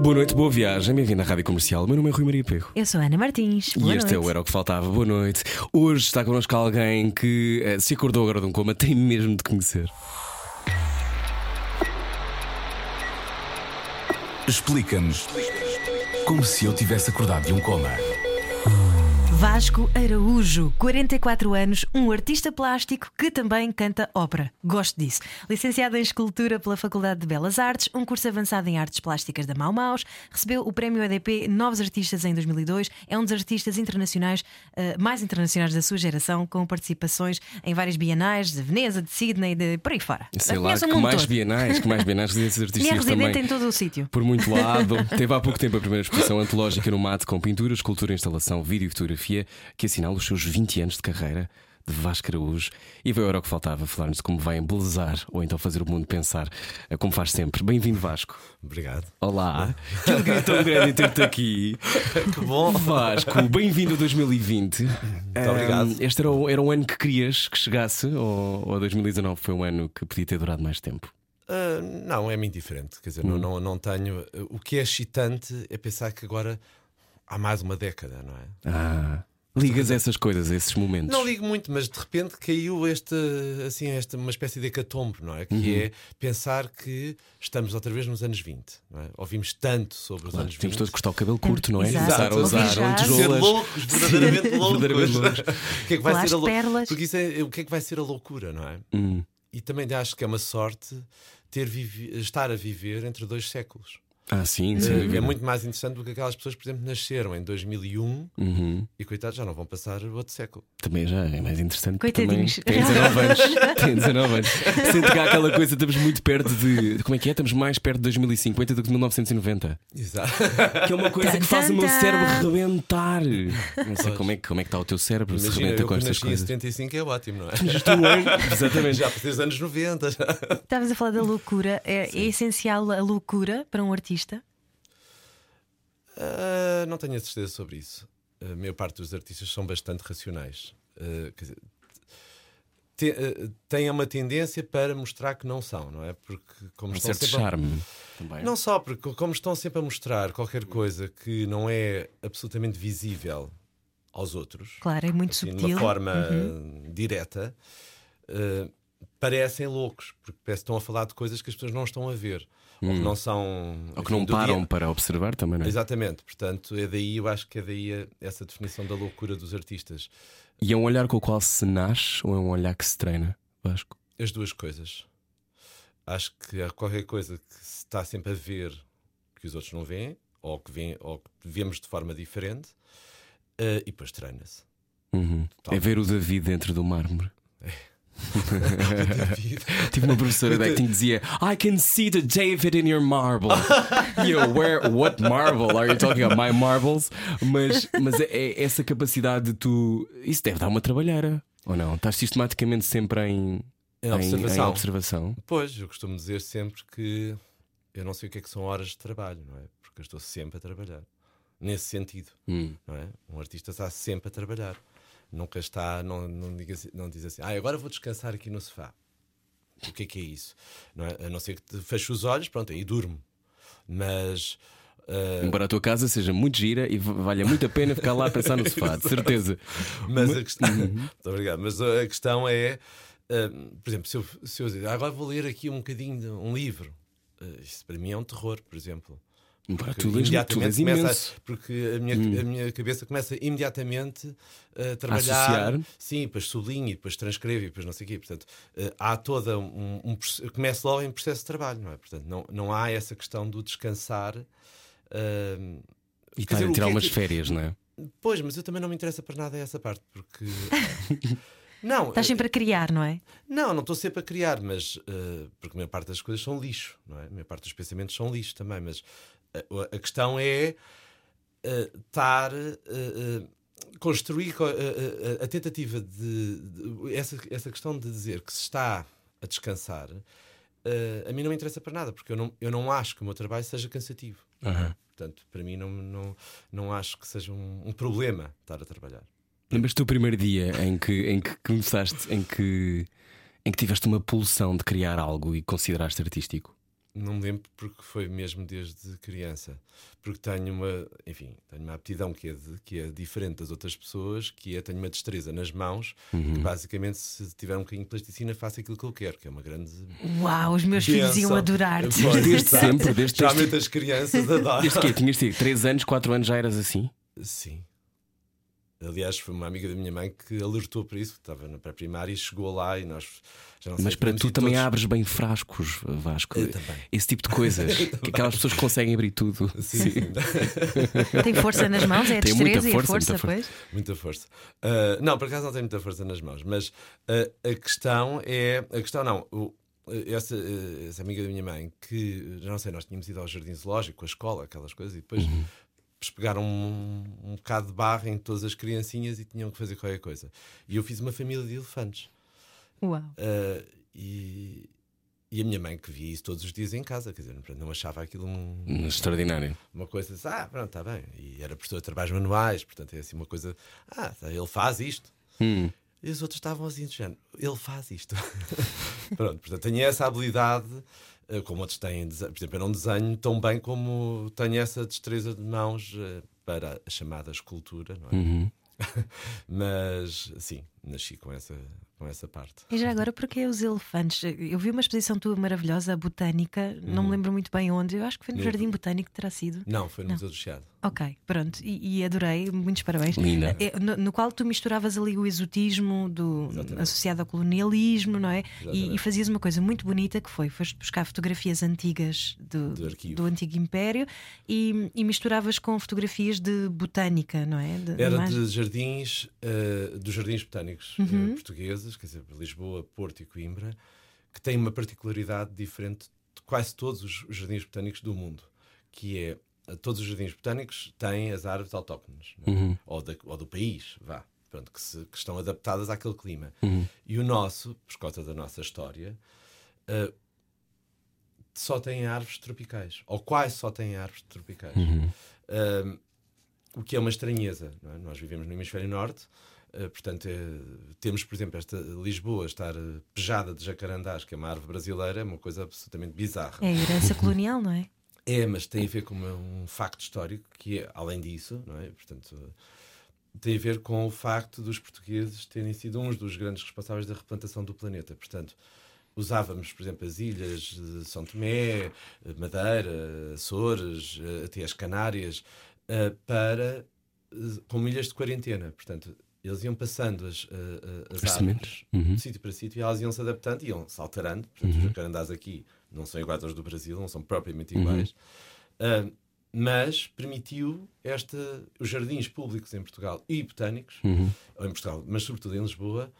Boa noite, boa viagem, bem-vindo à Rádio Comercial. O meu nome é Rui Maria Perro. Eu sou a Ana Martins. Boa e este é noite. o Era o que Faltava. Boa noite. Hoje está connosco alguém que eh, se acordou agora de um coma, tem mesmo de conhecer. Explica-nos como se eu tivesse acordado de um coma. Vasco Araújo, 44 anos, um artista plástico que também canta ópera. Gosto disso. Licenciado em Escultura pela Faculdade de Belas Artes, um curso avançado em Artes Plásticas da Mau Maus, recebeu o Prémio EDP Novos Artistas em 2002. É um dos artistas internacionais eh, mais internacionais da sua geração, com participações em várias bienais de Veneza, de Sydney, de por aí fora. Sei lá, que mais todo. bienais, que mais bienais, residências E é artísticas residente também. em todo o sítio. Por muito lado, teve há pouco tempo a primeira exposição antológica no MAT com pintura, escultura, instalação, vídeo e fotografia que assinala os seus 20 anos de carreira de Vasco Araújo e veio era o que faltava falar-nos como vai embelezar ou então fazer o mundo pensar, eh, como faz sempre. Bem-vindo, Vasco. Obrigado. Olá, que alegria tão grande ter-te aqui. Que bom. Vasco, bem-vindo a 2020. Muito obrigado. Este era, o- era um ano que querias que chegasse ou, ou 2019 foi um ano que podia ter durado mais tempo? Ah, não, é muito diferente. Quer dizer, Hum. não, não, não tenho. O que é excitante é pensar que agora há mais uma década, não é? Ah, ligas a essas coisas, a esses momentos. Não ligo muito, mas de repente caiu este, assim, esta, uma espécie de hecatombe, não é? Que Uhum. é pensar que estamos outra vez nos anos 20. Não é? Ouvimos tanto sobre os Claro, anos 20. tínhamos todos que cortar o cabelo curto, não é? Exato. A usar. Ser lentejoulas. loucos, verdadeiramente loucos. Verdadeiramente o que é que vai ser a lou-. Porque isso é, o que é que vai ser a loucura, não é? Hum, E também acho que é uma sorte ter vivi- estar a viver entre dois séculos. Ah, sim, sem É dúvida. muito mais interessante do que aquelas pessoas, por exemplo, nasceram em 2001 Uhum. e, coitados, já não vão passar outro século. Também já é mais interessante. Coitadinhos. Também tem 19 anos. tem 19 anos. Sinto que há aquela coisa, estamos muito perto de. Como é que é? Estamos mais perto de 2050 do que de 1990. Exato. Que é uma coisa que faz o meu cérebro rebentar. Não sei como é, que- como é que está o teu cérebro se Imagina, rebenta eu com estas coisas. 75 é ótimo, não é? É um. Exatamente. Já passei os anos 90. Já. Estavas a falar da loucura. É, é essencial a loucura para um artista? Ah, não tenho a certeza sobre isso. A maior parte dos artistas são bastante racionais. Ah, quer dizer, te- ah, têm uma tendência para mostrar que não são, não é? Porque como Um estão certo sempre a- charme também. Não só, porque como estão sempre a mostrar qualquer coisa que não é absolutamente visível aos outros, Claro, é muito assim, de subtil. uma forma Uhum. uh, direta, uh, parecem loucos, porque parece que estão a falar de coisas que as pessoas não estão a ver, ou que não são. Hum. Ou que não param dia- para observar também, não é? Exatamente, portanto, é daí, eu acho que é daí essa definição da loucura dos artistas. E é um olhar com o qual se nasce ou é um olhar que se treina, Vasco? As duas coisas. Acho que há qualquer coisa que se está sempre a ver que os outros não veem, ou que, vêem, ou que vemos de forma diferente, uh, e depois treina-se. Uhum. É ver o David dentro do mármore. David. Tive uma professora de acting que dizia I can see the David in your marble. E eu, where, what marble? Are you talking about my marbles? Mas, mas é, é essa capacidade de tu. Isso deve dar uma trabalheira, ou não? Estás sistematicamente sempre em, Em observação. em observação. Pois, eu costumo dizer sempre que eu não sei o que é que são horas de trabalho, não é? Porque eu estou sempre a trabalhar. Nesse sentido, Hum. não é? Um artista está sempre a trabalhar. Nunca está, não, não, diga assim- não diz assim, ah, agora vou descansar aqui no sofá. O que é que é isso? Não é? A não ser que te feche os olhos, pronto, aí durmo. Mas. ah, Embora a tua casa seja muito gira e valha muito a pena ficar lá a pensar no sofá, de certeza. Mas a questão. Uhum. Muito obrigado. Mas a questão é, ah, por exemplo, se eu, se eu dizer, "Ah, agora vou ler aqui um bocadinho de um livro, ah, isso para mim é um terror, por exemplo. Pá, Porque tu lês, tu lês começa imenso. Hum. a, porque a minha, a minha cabeça começa imediatamente a trabalhar. associar. Sim, depois sublinho, e depois transcrevo, e depois não sei o quê. Portanto, eh, há toda um. um começa logo em processo de trabalho, não é? Portanto, não, não há essa questão do descansar. ah, E estar dizer, a tirar é umas que- férias, não é? Pois, mas eu também não me interessa para nada essa parte, porque. Não, Estás sempre a criar, não é? não, não estou sempre a criar, mas eh, porque a maior parte das coisas são lixo, não é? A maior parte dos pensamentos são lixo também, mas eh, a questão é eh, estar eh, construir co- a, a- a tentativa de, de- essa, essa questão de dizer que se está a descansar, a mim não me interessa para nada, porque eu não, eu não acho que o meu trabalho seja cansativo. Aham. Portanto, para mim não, não, não acho que seja um, um problema estar a trabalhar. Lembras-te do primeiro dia em que, em que começaste, em que, em que tiveste uma pulsão de criar algo e consideraste artístico? Não me lembro porque foi mesmo desde criança. Porque tenho uma, enfim, tenho uma aptidão que é, de- que é diferente das outras pessoas, que é tenho uma destreza nas mãos, que basicamente se tiver um bocadinho de plasticina faço aquilo que eu quero, que é uma grande Uau, os meus filhos iam adorar-te. Desde sempre, desde- Geralmente as crianças adoram. Desde que tinhas tido 3 anos, 4 anos já eras assim? Sim. Aliás, foi uma amiga da minha mãe que alertou para isso, estava na pré-primária e chegou lá e nós já não Mas para tu também todos- abres bem frascos, Vasco. Eu também. Esse tipo de coisas. que aquelas pessoas que conseguem abrir tudo. Sim, sim. Tem força nas mãos, é a Tem muita destreza e a força, força, muita força. pois. Muita força. Ah, não, por acaso não tem muita força nas mãos, mas ah, a questão é. A questão não. o- essa, ah, essa amiga da minha mãe, que já não sei, nós tínhamos ido ao jardim zoológico, à escola, aquelas coisas, e depois eles pegaram um, um bocado de barra em todas as criancinhas e tinham que fazer qualquer coisa. E eu fiz uma família de elefantes. Uau. Ah, e, e a minha mãe, que via isso todos os dias em casa, quer dizer, não achava aquilo um, Extraordinário. uma coisa assim, ah, pronto, está bem. E era professor de trabalhos manuais, portanto é assim uma coisa, ah, tá, ele faz isto. Hum. E os outros estavam assim, do género, ele faz isto. pronto, portanto tenho essa habilidade, como outros têm, por exemplo, eu não desenho tão bem como tenho essa destreza de mãos eh, para a chamada escultura, não é? Uhum. Mas sim, nasci com essa, com essa parte. E já agora, porque os elefantes? Eu vi uma exposição tua maravilhosa, botânica, não me lembro muito bem onde, eu acho que foi no No- Jardim Botânico, terá sido. Não, foi no Museu do Chiado. Ok, pronto, e, e adorei, muitos parabéns. Linda. Eh, No, no qual tu misturavas ali o exotismo do, Exatamente. associado ao colonialismo, não é? E, e fazias uma coisa muito bonita que foi: foste buscar fotografias antigas do, Do do antigo Império e, e misturavas com fotografias de botânica, não é? De- Era de jardins, eh, dos jardins botânicos eh, portugueses, quer dizer, Lisboa, Porto e Coimbra, que têm uma particularidade diferente de quase todos os jardins botânicos do mundo, que é todos os jardins botânicos têm as árvores autóctones, não é? ou, da- ou do país, vá, pronto, que, se- que estão adaptadas àquele clima. E o nosso, por causa da nossa história, eh, só tem árvores tropicais, ou quase só tem árvores tropicais. Um, o que é uma estranheza. não é? Nós vivemos no hemisfério norte, uh, portanto, eh, temos, por exemplo, esta Lisboa estar pejada de jacarandás, que é uma árvore brasileira, é uma coisa absolutamente bizarra. É a herança colonial, não é? É, mas tem a ver com um facto histórico que é, além disso, não é? Portanto, tem a ver com o facto dos portugueses terem sido uns dos grandes responsáveis da replantação do planeta. Portanto, usávamos, por exemplo, as ilhas de São Tomé, Madeira, Açores, até as Canárias, eh, para eh, como ilhas de quarentena. Portanto, eles iam passando as, eh, as As árvores Uhum. de sítio para sítio e elas iam se adaptando, iam se alterando. Portanto, os jacarandás aqui não são iguais aos do Brasil, não são propriamente iguais. Ah, mas permitiu esta, os jardins públicos em Portugal e botânicos, Uhum. em Portugal, mas sobretudo em Lisboa,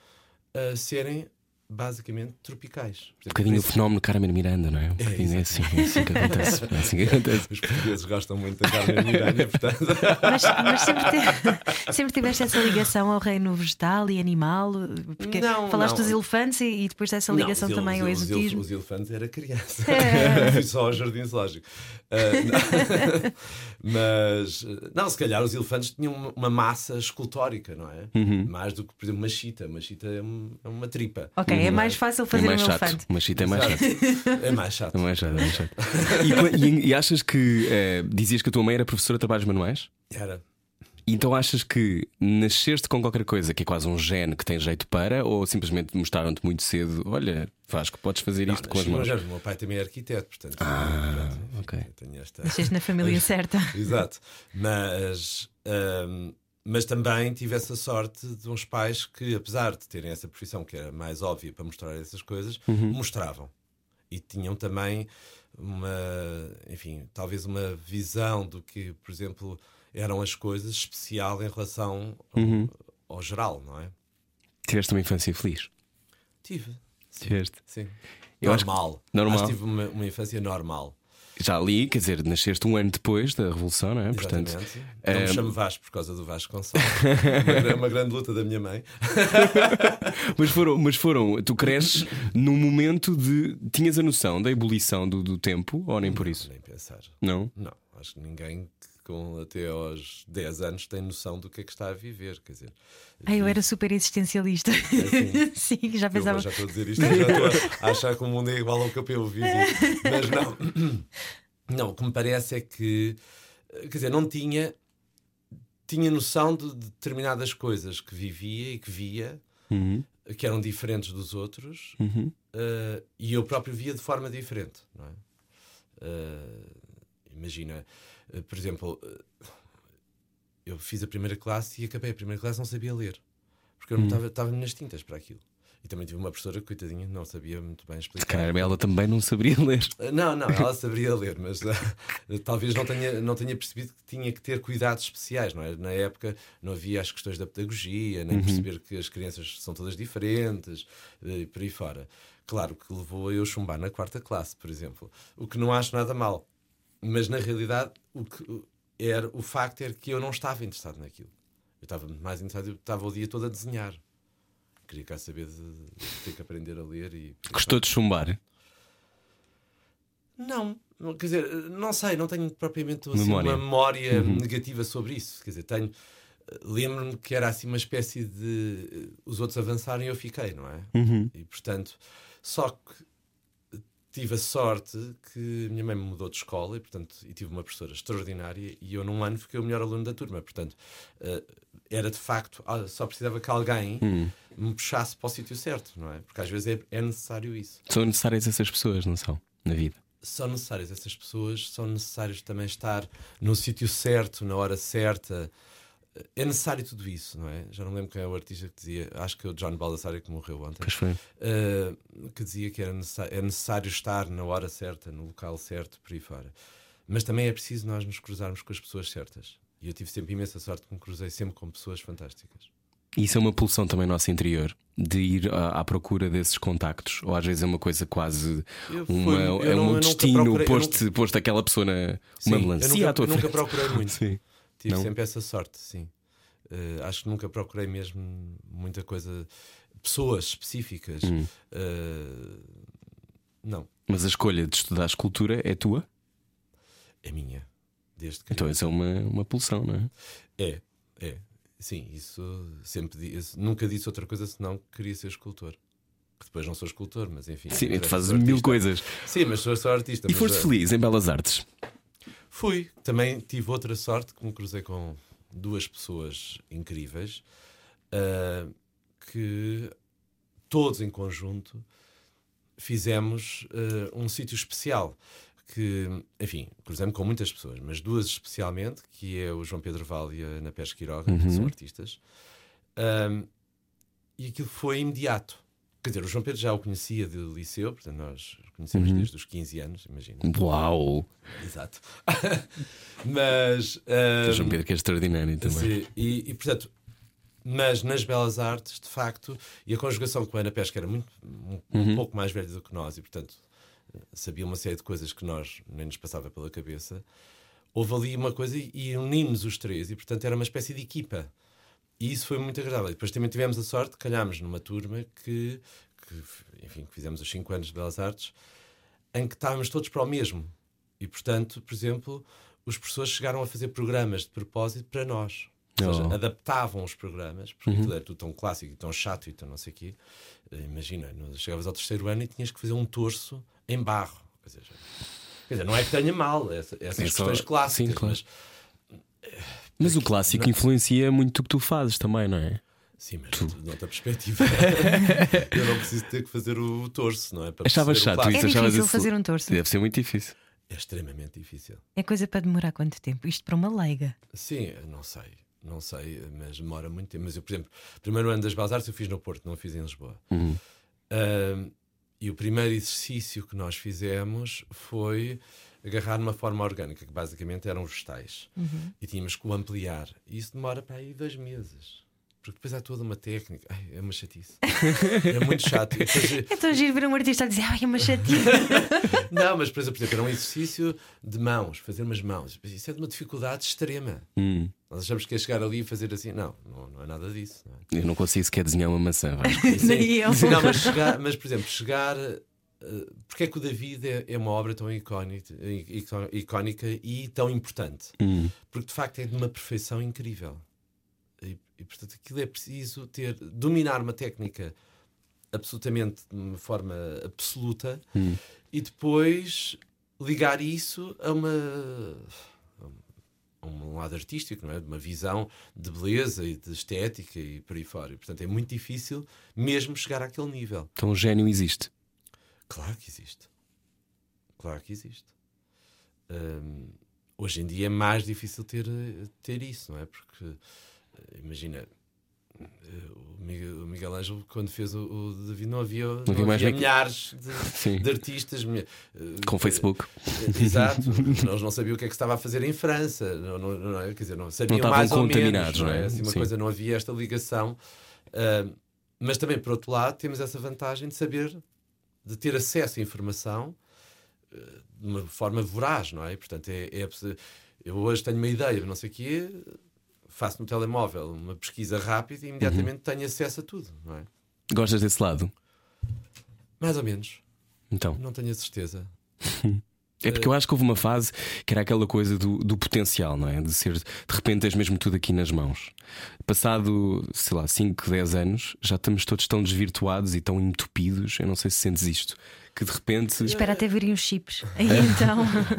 ah, serem basicamente tropicais. Por Um exemplo, bocadinho o fenómeno Carmen Miranda, não é? Um bocadinho é assim, é assim que acontece. É assim que acontece. Os portugueses gostam muito da Carmen Miranda, portanto. Mas, mas sempre, te- sempre tiveste essa ligação ao reino vegetal e animal, porque Não, falaste não. dos elefantes e, e depois dessa ligação Não, os também ao ele- os exotismo. Os elefantes era criança. É. Fui só ao jardim zoológico. Não. Mas, não, se calhar os elefantes tinham uma, uma massa escultórica, não é? Uhum. Mais do que, por exemplo, uma chita. Uma chita é, um- é uma tripa. Ok, é mais fácil É fazer mais um chato. elefante. Uma chita é mais chato. É mais chato. É mais chato, é mais chato. E, e- e achas que eh, dizias que a tua mãe era professora de trabalhos manuais? Era. Então achas que nasceste com qualquer coisa que é quase um gene que tem jeito para, ou simplesmente mostraram-te muito cedo, olha, Vasco, podes fazer Não, isto com as nasci mãos? O meu pai também é arquiteto, portanto. Ah, pronto, ok. eu tenho esta. Nasceste na família certa. Exato. Mas, ahm, mas também tive essa sorte de uns pais que, apesar de terem essa profissão que era mais óbvia para mostrar essas coisas, Uhum. mostravam. E tinham também uma, enfim, talvez uma visão do que, por exemplo, eram as coisas especial em relação ao, Uhum. ao geral, não é? Tiveste uma infância feliz. Tive. Sim. Tiveste. Sim. Eu acho que- normal. normal. Acho que tive uma, uma infância normal. Já ali, quer dizer, nasceste um ano depois da Revolução, não é? Portanto, Exatamente. eh, Não me chamo Vasco por causa do Vasco Gonçalves. uma, gra- uma grande luta da minha mãe. mas foram, mas foram, tu cresces num momento de. Tinhas a noção da ebulição do, do tempo, ou nem por isso? Nem pensar. Não? Não, acho que ninguém com até aos 10 anos tem noção do que é que está a viver. Quer dizer, Ah, eu era super existencialista. assim? Sim, já eu pensava. já estou a dizer isto, eu já estou a achar que o mundo é igual ao que eu vivi. Mas não, não, o que me parece é que, quer dizer, não tinha, tinha noção de determinadas coisas que vivia e que via, Uhum, que eram diferentes dos outros, uhum. eh, e eu próprio via de forma diferente. Não é? Eh, imagina, por exemplo, eh, eu fiz a primeira classe e acabei a primeira classe não sabia ler, porque eu não estava estava nas tintas para aquilo. E também tive uma professora que, coitadinha, não sabia muito bem explicar. calhar ela também não saberia ler. Eh, Não, não, ela saberia ler, mas eh, talvez não tenha, não tenha percebido que tinha que ter cuidados especiais, não é? Na época não havia as questões da pedagogia, nem perceber que as crianças são todas diferentes eh, e por aí fora. Claro que levou a eu chumbar na quarta classe, por exemplo, o que não acho nada mal, mas na realidade o que era o facto era que eu não estava interessado naquilo. Eu estava muito mais interessado, eu estava o dia todo a desenhar. Queria cá saber de, de ter que aprender a ler e Gostou de chumbar? Não, quer dizer, não sei, não tenho propriamente assim, Memória. uma memória negativa sobre isso. Quer dizer, tenho. eh, Lembro-me que era assim uma espécie de. eh, Os outros avançarem e eu fiquei, não é? Uhum. E portanto, só que tive a sorte que minha mãe me mudou de escola e, portanto, e tive uma professora extraordinária e eu num ano fiquei o melhor aluno da turma. Portanto, eh, era de facto, ah, só precisava que alguém me puxasse para o sítio certo, não é? Porque às vezes é, é necessário isso São necessárias essas pessoas, não são? Na vida. são necessárias essas pessoas, são necessários também estar no sítio certo, na hora certa. É necessário tudo isso, não é? Já não lembro quem é o artista que dizia, acho que é o John Baldassare que morreu ontem, Pois foi. eh, que dizia que era necessário, é necessário estar na hora certa, no local certo, por aí fora. Mas também é preciso nós nos cruzarmos com as pessoas certas. E eu tive sempre imensa sorte que me cruzei sempre com pessoas fantásticas. Isso é uma pulsão também nosso interior de ir à, à procura desses contactos, ou às vezes é uma coisa quase Eu uma, fui- é não- um destino procurei- posto, posto aquela pessoa na Sim, uma eu melancia nunca, eu nunca procurei muito. Sim. Tive Não? sempre essa sorte, sim. Eh, acho que nunca procurei mesmo muita coisa, pessoas específicas. Hum. Eh, não, Mas a escolha de estudar escultura é tua? é minha. Desde que. Então isso é uma, uma pulsão, não é? É, é. Sim, isso sempre disse. Nunca disse outra coisa senão que queria ser escultor. Que depois não sou escultor, mas enfim. Sim, tu fazes mil coisas. Sim, mas sou só artista. E foste eh, feliz em Belas Artes? Fui. Também tive outra sorte que me cruzei com duas pessoas incríveis ah, que todos em conjunto fizemos ah, um sítio especial. Que, enfim, cruzei-me com muitas pessoas, mas duas especialmente, que é o João Pedro Val e a Ana Pérez Quiroga, que são artistas. Ah, e aquilo foi imediato. Quer dizer, o João Pedro já o conhecia de liceu, portanto, nós conhecemos desde os 15 anos, imagina. Uau! Exato. mas. ah, O João Pedro que é extraordinário também. sim, e, e, portanto, mas nas belas artes, de facto, e a conjugação com a Ana Pesca era muito, um, um pouco mais velha do que nós, e portanto sabia uma série de coisas que nós nem nos passava pela cabeça. Houve ali uma coisa e, e unimos os três, e portanto era uma espécie de equipa. E isso foi muito agradável. E depois também tivemos a sorte, calhámos numa turma que, que enfim, que fizemos os 5 anos de Belas Artes, em que estávamos todos para o mesmo. E, portanto, por exemplo, os professores chegaram a fazer programas de propósito para nós. Ou seja, Oh. adaptavam os programas, porque aquilo era tudo tão clássico e tão chato e tão não sei o quê. Eh, Imagina, chegavas ao terceiro ano e tinhas que fazer um torso em barro. Quer dizer, quer dizer, não é que tenha mal essa- essas É só- questões clássicas, sim, claro. mas Mas o clássico influencia muito o que tu fazes também, não é? Sim, mas de noutra perspectiva. eu não preciso ter que fazer o torso, não é? Para Achavas chato isso? É Achavas difícil isso- fazer um torso. Deve ser muito difícil. É extremamente difícil. É coisa para demorar quanto tempo? Isto para uma leiga. Sim, não sei, não sei, mas demora muito tempo. Mas eu, por exemplo, o primeiro ano das Belas Artes eu fiz no Porto, não fiz em Lisboa. Ahm, e o primeiro exercício que nós fizemos foi agarrar numa forma orgânica, que basicamente eram vegetais. E tínhamos que o ampliar. E isso demora para aí dois meses. Porque depois há toda uma técnica. Ai, é uma chatice. é muito chato. E depois- É tão giro ver um artista a dizer, ai, é uma chatice. não, mas por exemplo, era um exercício de mãos, fazer umas mãos. Isso é de uma dificuldade extrema. Hum. Nós achamos que é chegar ali e fazer assim. Não, não, não é nada disso. Não é? Eu não consigo sequer desenhar uma maçã. Nem eu. Não, mas, chegar, mas por exemplo, chegar. Uh, porque é que o David é, é uma obra tão icónica, icó- icónica e tão importante? Hum. Porque de facto é de uma perfeição incrível. E, e, portanto aquilo é preciso ter, dominar uma técnica absolutamente de uma forma absoluta e depois ligar isso a uma a um lado artístico, não é? De uma visão de beleza e de estética e por aí fora. E, portanto, é muito difícil mesmo chegar àquele nível. Então o gênio existe. Claro que existe. Claro que existe. Hum, hoje em dia é mais difícil ter, ter isso, não é? Porque, eh, imagina, eh, o Miguel, o Miguel Ângelo, quando fez o, o David, não havia, não havia mais havia milhares de, de artistas. eh, Com Facebook. Exato, nós não sabíamos o que é que se estava a fazer em França, não, não, não, é? quer dizer, não sabiam estavam mais ou contaminados, menos, não não é? é? Assim, uma Sim. coisa, não havia esta ligação. Mas também, por outro lado, temos essa vantagem de saber, de ter acesso à informação eh, de uma forma voraz, não é? Portanto, é, é eu hoje tenho uma ideia, não sei o quê, faço no telemóvel uma pesquisa rápida e imediatamente tenho acesso a tudo, não é? Gostas desse lado? Mais ou menos, Então. não tenho a certeza. É porque eu acho que houve uma fase que era aquela coisa do, do potencial, não é? De ser de repente tens mesmo tudo aqui nas mãos. Passado, sei lá, 5, 10 anos, já estamos todos tão desvirtuados e tão entupidos. Eu não sei se sentes isto. Que de repente. Espera até virem os chips. Aí então.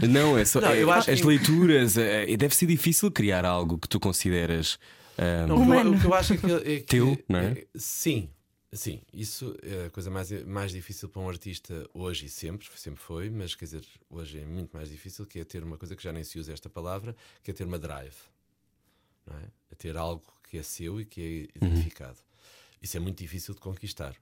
Não, é só. Não, eu é- acho as que- leituras. é- é- deve ser difícil criar algo que tu consideras. ah, Não, o, que eu, Humano. o que eu acho é que. É que Teu, não é? Sim, sim. Isso é a coisa mais, mais difícil para um artista hoje e sempre, sempre foi, mas quer dizer, hoje é muito mais difícil, que é ter uma coisa que já nem se usa esta palavra, que é ter uma drive. Não é? É ter algo que é seu e que é identificado. Isso é muito difícil de conquistar.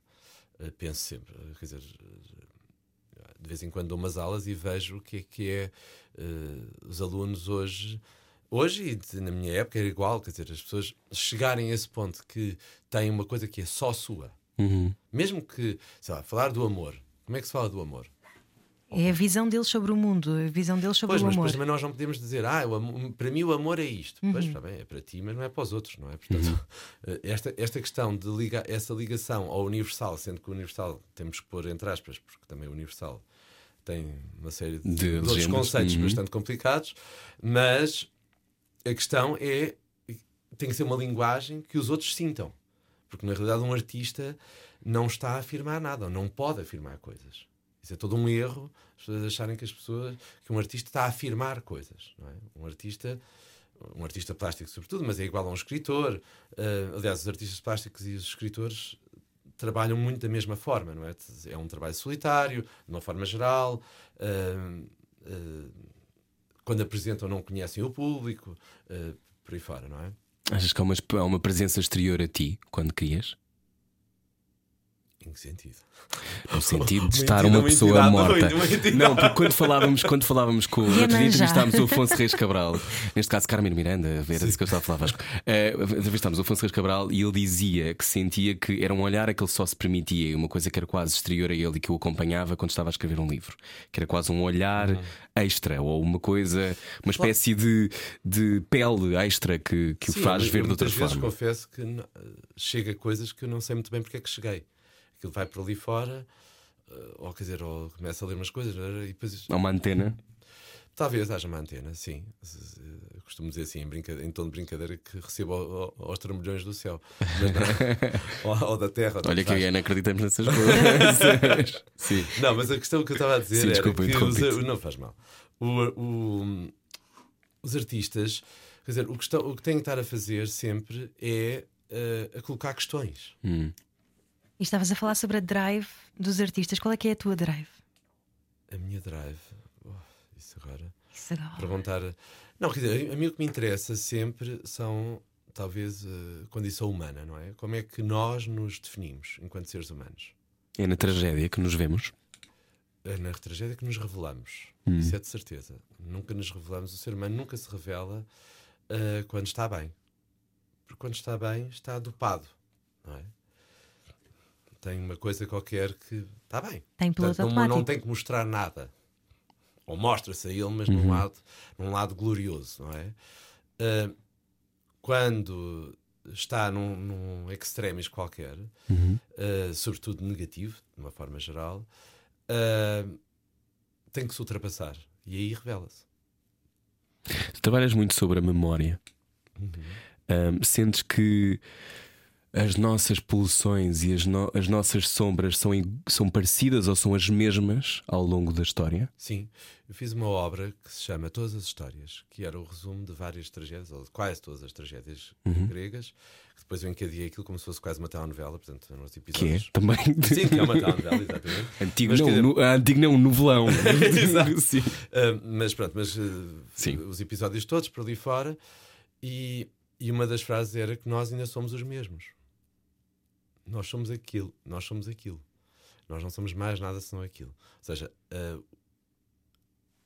Eh, penso sempre. eh, Quer dizer, eh, de vez em quando dou umas aulas e vejo o que é que é eh, os alunos hoje. Hoje e na minha época era igual, quer dizer, as pessoas chegarem a esse ponto que têm uma coisa que é só sua. Uhum. Mesmo que, sei lá, falar do amor. Como é que se fala do amor? É a visão deles sobre o mundo, a visão deles sobre Pois, o mas amor. depois também nós não podemos dizer, ah, amo- para mim o amor é isto. Pois, está bem, é para ti, mas não é para os outros, não é? Portanto, eh, esta, esta questão de ligar, essa ligação ao universal, sendo que o universal temos que pôr entre aspas, porque também o universal tem uma série de, De de outros conceitos Uhum. bastante complicados, mas a questão é tem que ser uma linguagem que os outros sintam. Porque na realidade um artista não está a afirmar nada, ou não pode afirmar coisas. Isso é todo um erro, as pessoas acharem que as pessoas que um artista está a afirmar coisas. É? Um artista, um artista plástico sobretudo, mas é igual a um escritor. Ah, aliás, os artistas plásticos e os escritores trabalham muito da mesma forma, não é? É um trabalho solitário, de uma forma geral. ah, ah, quando apresentam não conhecem o público, por aí fora, não é? Achas que há uma, há uma presença exterior a ti quando crias? Em que sentido? No sentido de Uma estar uma uma pessoa morta. Não, porque quando falávamos, quando falávamos com o outro dia entrevistámos o Afonso Reis Cabral, neste caso Carmen Miranda, era disso que eu estava a falar, Vasco. Entrevistámos o Afonso Reis Cabral e ele dizia que sentia que era um olhar a que ele só se permitia, e uma coisa que era quase exterior a ele e que o acompanhava quando estava a escrever um livro, que era quase um olhar Uhum. extra ou uma coisa, uma espécie de, de pele extra que, que Sim, o faz eu- ver eu de outra vezes forma. confesso que chega a coisas que eu não sei muito bem porque é que cheguei. Aquilo vai por ali fora, eh, ou quer dizer, ou começa a ler umas coisas, não é? e depois Há uma antena. talvez haja uma antena, sim. Eu Costumo dizer assim, em, brinca- em tom de brincadeira, que recebo ao- ao- aos trambolhões do céu, não- ou, ou da terra. ou Olha que eu Ana acreditamos nessas coisas. Sim. Não, mas a questão que eu estava a dizer Sim, era desculpa, que os, não faz mal. O- o- os artistas, quer dizer, o que, estão, o que têm que estar a fazer sempre é eh, a colocar questões. Hum. E estavas a falar sobre a drive dos artistas. Qual é que é a tua drive? A minha drive, oh, isso agora. Isso agora. Perguntar. Não, quer dizer, a mim o que me interessa sempre são, talvez, a condição humana, não é? Como é que nós nos definimos enquanto seres humanos? É na tragédia que nos vemos. É na tragédia que nos revelamos. Hum. Isso é de certeza. Nunca nos revelamos. O ser humano nunca se revela ah, quando está bem. porque quando está bem, está dopado, não é? Tem uma coisa qualquer que está bem. Tem piloto Portanto, não, não tem que mostrar nada. Ou mostra-se a ele, mas Uhum. num, lado, num lado glorioso, não é? Ah, quando está num, num extremis qualquer, Uhum. ah, sobretudo negativo, de uma forma geral, ah, tem que se ultrapassar. E aí revela-se. Tu trabalhas muito sobre a memória. Ahm, sentes que as nossas pulsões e as, no- as nossas sombras são, são parecidas ou são as mesmas ao longo da história? Sim, eu fiz uma obra que se chama Todas as Histórias, que era o resumo de várias tragédias, ou de quase todas as tragédias gregas, que depois eu encadeei aquilo como se fosse quase uma telenovela, portanto, eram os Que é episódios. também. Sim, que é uma telenovela, exatamente. Antigo Mas, não, dizer, no, antigo não, novelão. Exato. Sim. Ah, mas pronto, mas ah, Sim. os episódios todos por ali fora, e, e uma das frases era que nós ainda somos os mesmos. Nós somos aquilo, nós somos aquilo. Nós não somos mais nada senão aquilo. Ou seja, ah,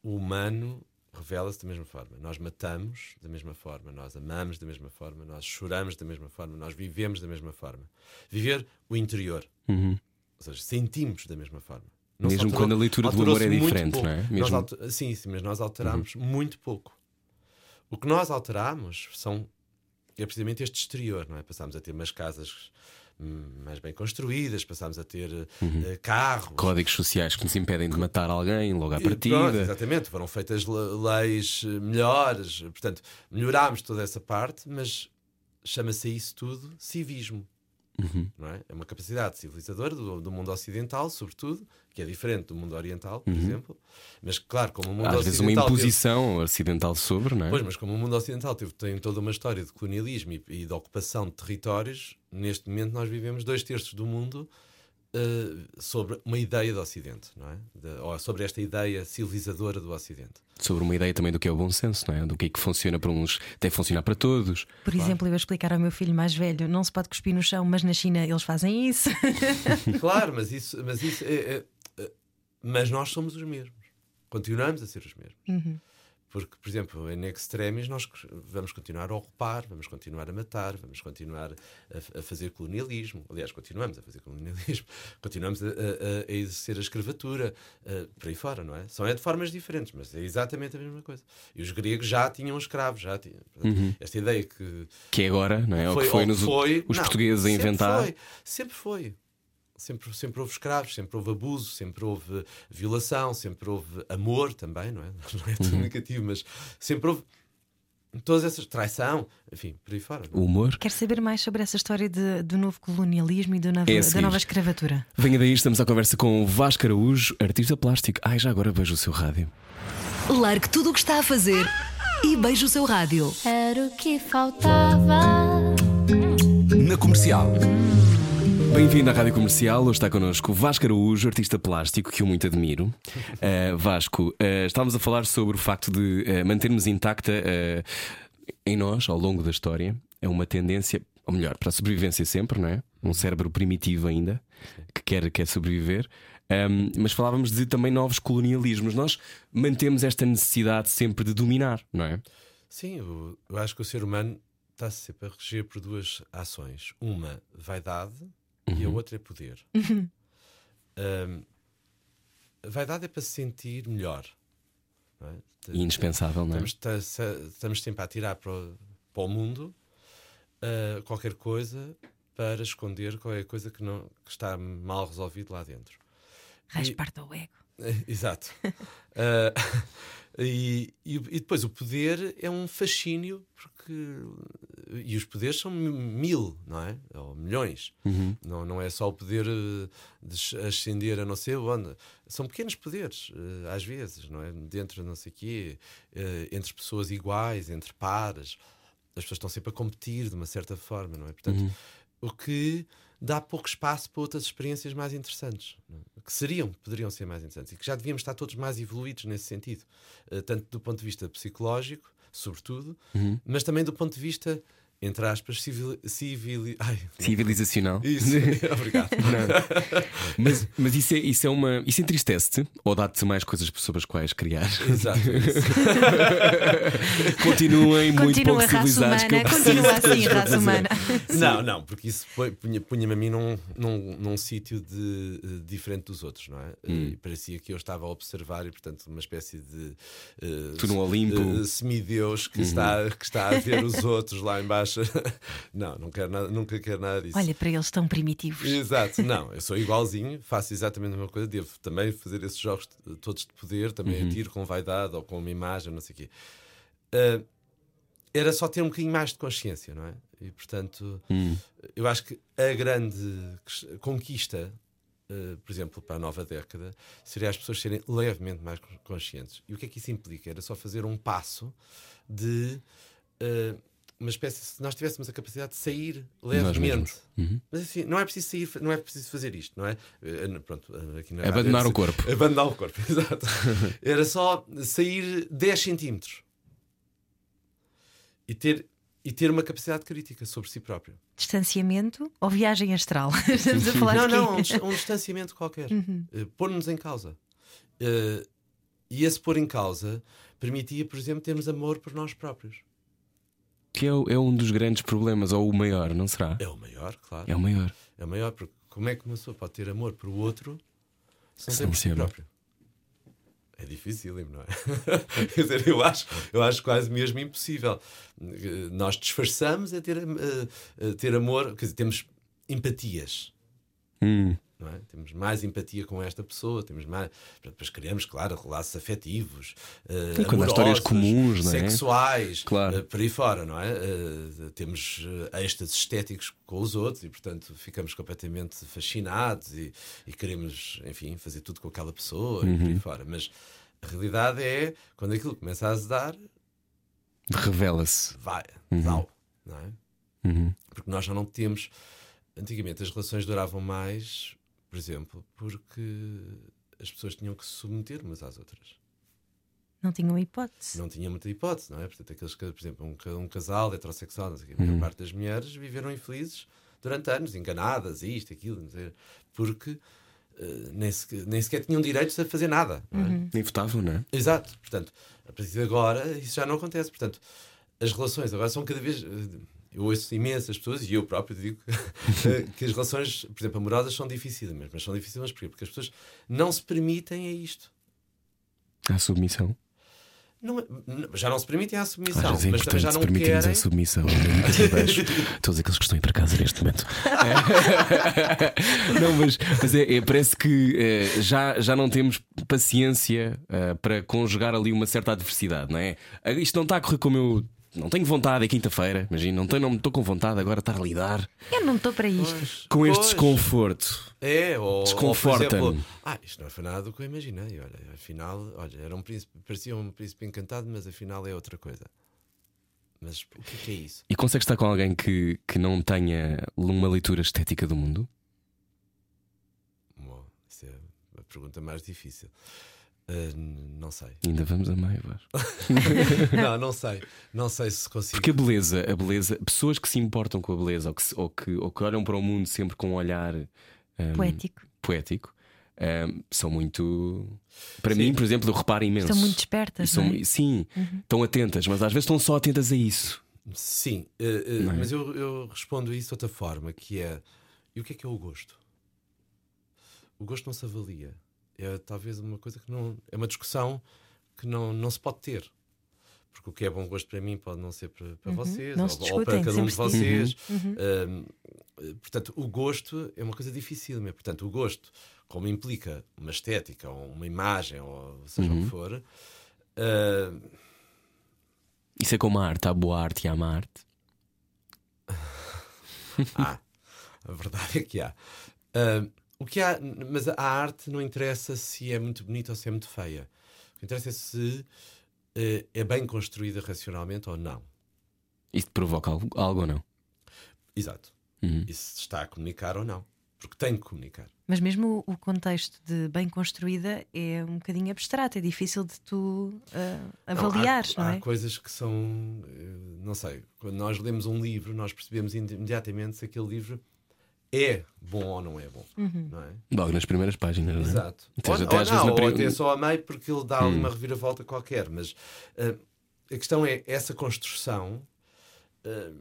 o humano revela-se da mesma forma. Nós matamos da mesma forma, nós amamos da mesma forma, nós choramos da mesma forma, nós vivemos da mesma forma. Viver o interior. Uhum. Ou seja, sentimos da mesma forma. Mesmo alterou- quando a leitura do amor é diferente, não é? Mesmo- Uhum. alter- Sim, sim, mas nós alteramos muito pouco. O que nós alteramos são é precisamente este exterior, não é? Passámos a ter umas casas mais bem construídas, passámos a ter Uhum. eh, carros. Códigos sociais que nos impedem de matar alguém logo à E pronto, partida. exatamente, foram feitas le- leis eh, melhores, portanto, melhorámos toda essa parte, mas chama-se isso tudo civismo. Uhum. É? é uma capacidade civilizadora do, do mundo ocidental, sobretudo, que é diferente do mundo oriental, por exemplo. Mas, claro, como o mundo Uhum. Às vezes uma ocidental. teve- imposição ocidental sobre, não é? Pois, mas como o mundo ocidental teve, tem toda uma história de colonialismo e, e de ocupação de territórios, neste momento nós vivemos dois terços do mundo eh, sobre uma ideia do Ocidente, não é? De- ou sobre esta ideia civilizadora do Ocidente. Sobre uma ideia também do que é o bom senso, não é? Do que é que funciona para uns, deve funcionar para todos. Por exemplo, eu explicar ao meu filho mais velho: não se pode cuspir no chão, mas na China eles fazem isso. Claro, mas isso, mas isso é, é- é- mas nós somos os mesmos. Continuamos a ser os mesmos. Porque, por exemplo, em extremis nós vamos continuar a ocupar, vamos continuar a matar, vamos continuar a, a fazer colonialismo. Aliás, continuamos a fazer colonialismo, continuamos a, a- a exercer a escravatura, eh, por aí fora, não é? São é de formas diferentes, mas é exatamente a mesma coisa. E os gregos já tinham escravos, já tinham. Portanto, Esta ideia que Que é agora, não é? o que foi ou nos, foi- os não, portugueses a sempre inventar. Foi, sempre foi. Sempre, sempre houve escravos, sempre houve abuso, sempre houve violação, sempre houve amor também, não é? Não é tudo Uhum. negativo, mas sempre houve todas essas traição, enfim, por aí fora. O humor. Quero saber mais sobre essa história de- do novo colonialismo e do novo- É da seguir. nova escravatura. Venha daí, estamos à conversa com o Vasco Araújo, artista plástico. Ai, já agora vejo o seu rádio. Largue tudo o que está a fazer e beije o seu rádio. Era o que faltava. Na comercial. Bem-vindo à Rádio Comercial. Hoje está connosco Vasco Araújo, artista plástico, que eu muito admiro. Uh, Vasco, uh, estávamos a falar sobre o facto de uh, mantermos intacta em nós, ao longo da história, é uma tendência, ou melhor, para a sobrevivência sempre, não é? Um cérebro primitivo ainda, que quer, quer sobreviver. Um, mas falávamos de também novos colonialismos. Nós mantemos esta necessidade sempre de dominar, não é? Sim, eu, eu acho que o ser humano está sempre a reger por duas ações: uma, vaidade, e a Uhum. outra é poder. Ahm, a vaidade é para se sentir melhor. não é? Indispensável, não é? Estamos, ta- estamos sempre a tirar para o, para o mundo ah, qualquer coisa para esconder qualquer coisa que, não, que está mal resolvido lá dentro. Rasparta o ego. Exato. Ah, e, e, e depois o poder é um fascínio, porque. E os poderes são mil, não é? Ou milhões. Não, não é só o poder eh, de ascender a não sei onde. São pequenos poderes, eh, às vezes, não é? Dentro de não sei o quê, eh, entre pessoas iguais, entre pares. As pessoas estão sempre a competir de uma certa forma, não é? Portanto, o que dá pouco espaço para outras experiências mais interessantes, é? que seriam, poderiam ser mais interessantes e que já devíamos estar todos mais evoluídos nesse sentido, Eh, tanto do ponto de vista psicológico, sobretudo, mas também do ponto de vista entre aspas, civil, civili- ai, Civilizacional. Isso, obrigado. Mas, mas isso, é, isso é uma. Isso entristece-te ou dá-te mais coisas sobre as quais criar? Exato. Continuem muito Continua pouco a raça civilizados que eu humana, preciso continua de assim a raça fazer. humana. Não, não, porque isso foi- punha- punha-me a mim num, num, num sítio de, eh, diferente dos outros, não é? Hum. E parecia que eu estava a observar e, portanto, uma espécie de. eh, Tu no Olimpo. Uhum. eh, semideus que, está, que está a ver os outros lá embaixo. não, não quero nada, nunca quero nada disso. Olha, para eles tão primitivos. Exato, não, eu sou igualzinho, faço exatamente a mesma coisa, devo também fazer esses jogos todos de poder, também atiro com vaidade ou com uma imagem, não sei o quê. Ah, era só ter um bocadinho mais de consciência, não é? E portanto, eu acho que a grande conquista, ah, por exemplo, para a nova década, seria as pessoas serem levemente mais con- conscientes. E o que é que isso implica? Era só fazer um passo de. ah, uma espécie, se nós tivéssemos a capacidade de sair levemente, mesmos. mas assim, não é preciso sair, não é preciso fazer isto, não é? Eh, Pronto, aqui na Abandonar rádio, o corpo. Abandonar o corpo, exato. Era só sair 10 centímetros e ter, e ter uma capacidade crítica sobre si próprio. Distanciamento ou viagem astral? Estamos a falar não, não, um, um distanciamento qualquer. Eh, Pôr-nos em causa. Eh, e esse pôr em causa permitia, por exemplo, termos amor por nós próprios. Que é, é um dos grandes problemas, ou o maior, não será? É o maior, claro. É o maior. É o maior, porque como é que uma pessoa pode ter amor por o outro se não Se tem por si próprio? É difícil, não é? Quer dizer, eu acho, eu acho quase mesmo impossível. Nós disfarçamos a ter, ter amor, quer dizer, temos empatias. Hum. É? Temos mais empatia com esta pessoa, temos mais. Depois criamos, claro, relaços afetivos, quando há histórias amorosos, comuns, é? sexuais, Claro. eh, por aí fora, não é? Eh, temos êxtases estéticos com os outros e, portanto, ficamos completamente fascinados e, e queremos, enfim, fazer tudo com aquela pessoa e por Uhum. aí fora. Mas a realidade é, quando aquilo começa a azedar, Revela-se. vai, dá não é? Uhum. Porque nós já não temos. Antigamente as relações duravam mais, por exemplo, porque as pessoas tinham que se submeter umas às outras. Não tinham hipótese. Não tinha muita hipótese, não é? Portanto, aqueles que, por exemplo, um, um casal heterossexual, não sei quê, a Uhum. maior parte das mulheres viveram infelizes durante anos, enganadas, isto, aquilo, não sei, porque eh, nem, sequer, nem sequer tinham direitos a fazer nada. É? Nem votavam, não é? Exato. Portanto, a partir de agora isso já não acontece. Portanto, as relações agora são cada vez. eh, Eu ouço imensas pessoas, e eu próprio digo, que as relações, por exemplo, amorosas são difíceis, mas são difíceis porquê? Porque as pessoas não se permitem a isto. À submissão. Não é- já não se permitem à Às submissão, vezes é mas importante já não permitirmos querem. a submissão. Vejo todos aqueles que estão em para casa neste momento. não, mas, mas é, é- parece que eh, já, já não temos paciência eh, para conjugar ali uma certa adversidade, não é? Ah, Isto não está a correr como eu. Não tenho vontade, é quinta-feira, imagina, não tenho- não estou com vontade agora de estar a lidar Eu não estou para isto. Pois, com este pois. desconforto. É, ou, ou por Desconforta-me. exemplo, ah, isto não foi nada do que eu imaginei. Olha, afinal, olha, era um príncipe, parecia um príncipe encantado, mas afinal é outra coisa. Mas o que é, que é isso? E consegues estar com alguém que, que não tenha uma leitura estética do mundo? Bom, isso é a pergunta mais difícil. Ah, não sei. Ainda vamos a meio, não, não sei. Não sei se consigo. Porque a beleza, a beleza, pessoas que se importam com a beleza ou que, ou que, ou que olham para o mundo sempre com um olhar hum, Poético. poético, hum, são muito. Para mim, por exemplo, eu reparo imenso. Estão muito E despertas. são- não é? Sim, estão atentas, mas às vezes estão só atentas a isso. Sim, ah, Não é? mas eu, eu respondo isso de outra forma, que é e o que é que é o gosto? O gosto não se avalia. É talvez uma coisa que não. É uma discussão que não, não se pode ter. Porque o que é bom gosto para mim pode não ser para, para vocês, Uhum. Não ou, se ou para discutem, cada um de vocês. Ahm, eh, portanto, o gosto é uma coisa difícil. Mas, portanto, o gosto, como implica uma estética, ou uma imagem, ou seja o que for, ah, Isso é como a arte, há boa arte e há má arte. há. A verdade é que há. Ah, o que há, mas a arte não interessa se é muito bonita ou se é muito feia. O que interessa é se eh, é bem construída racionalmente ou não. Isso te provoca algo, algo ou não? Exato. Uhum. E se está a comunicar ou não. Porque tem que comunicar. Mas mesmo o o contexto de bem construída é um bocadinho abstrato, é difícil de tu uh, avaliares, não, há, é? Há coisas que são, eh, não sei, quando nós lemos um livro, nós percebemos imediatamente se aquele livro é bom ou não é bom. Uhum. Não é? Logo nas primeiras páginas, não é? Exato. Ou até ou às vezes não, na ou prim- até só a meio porque ele dá ali Hum. uma reviravolta qualquer. Mas ah, a questão é essa construção ah,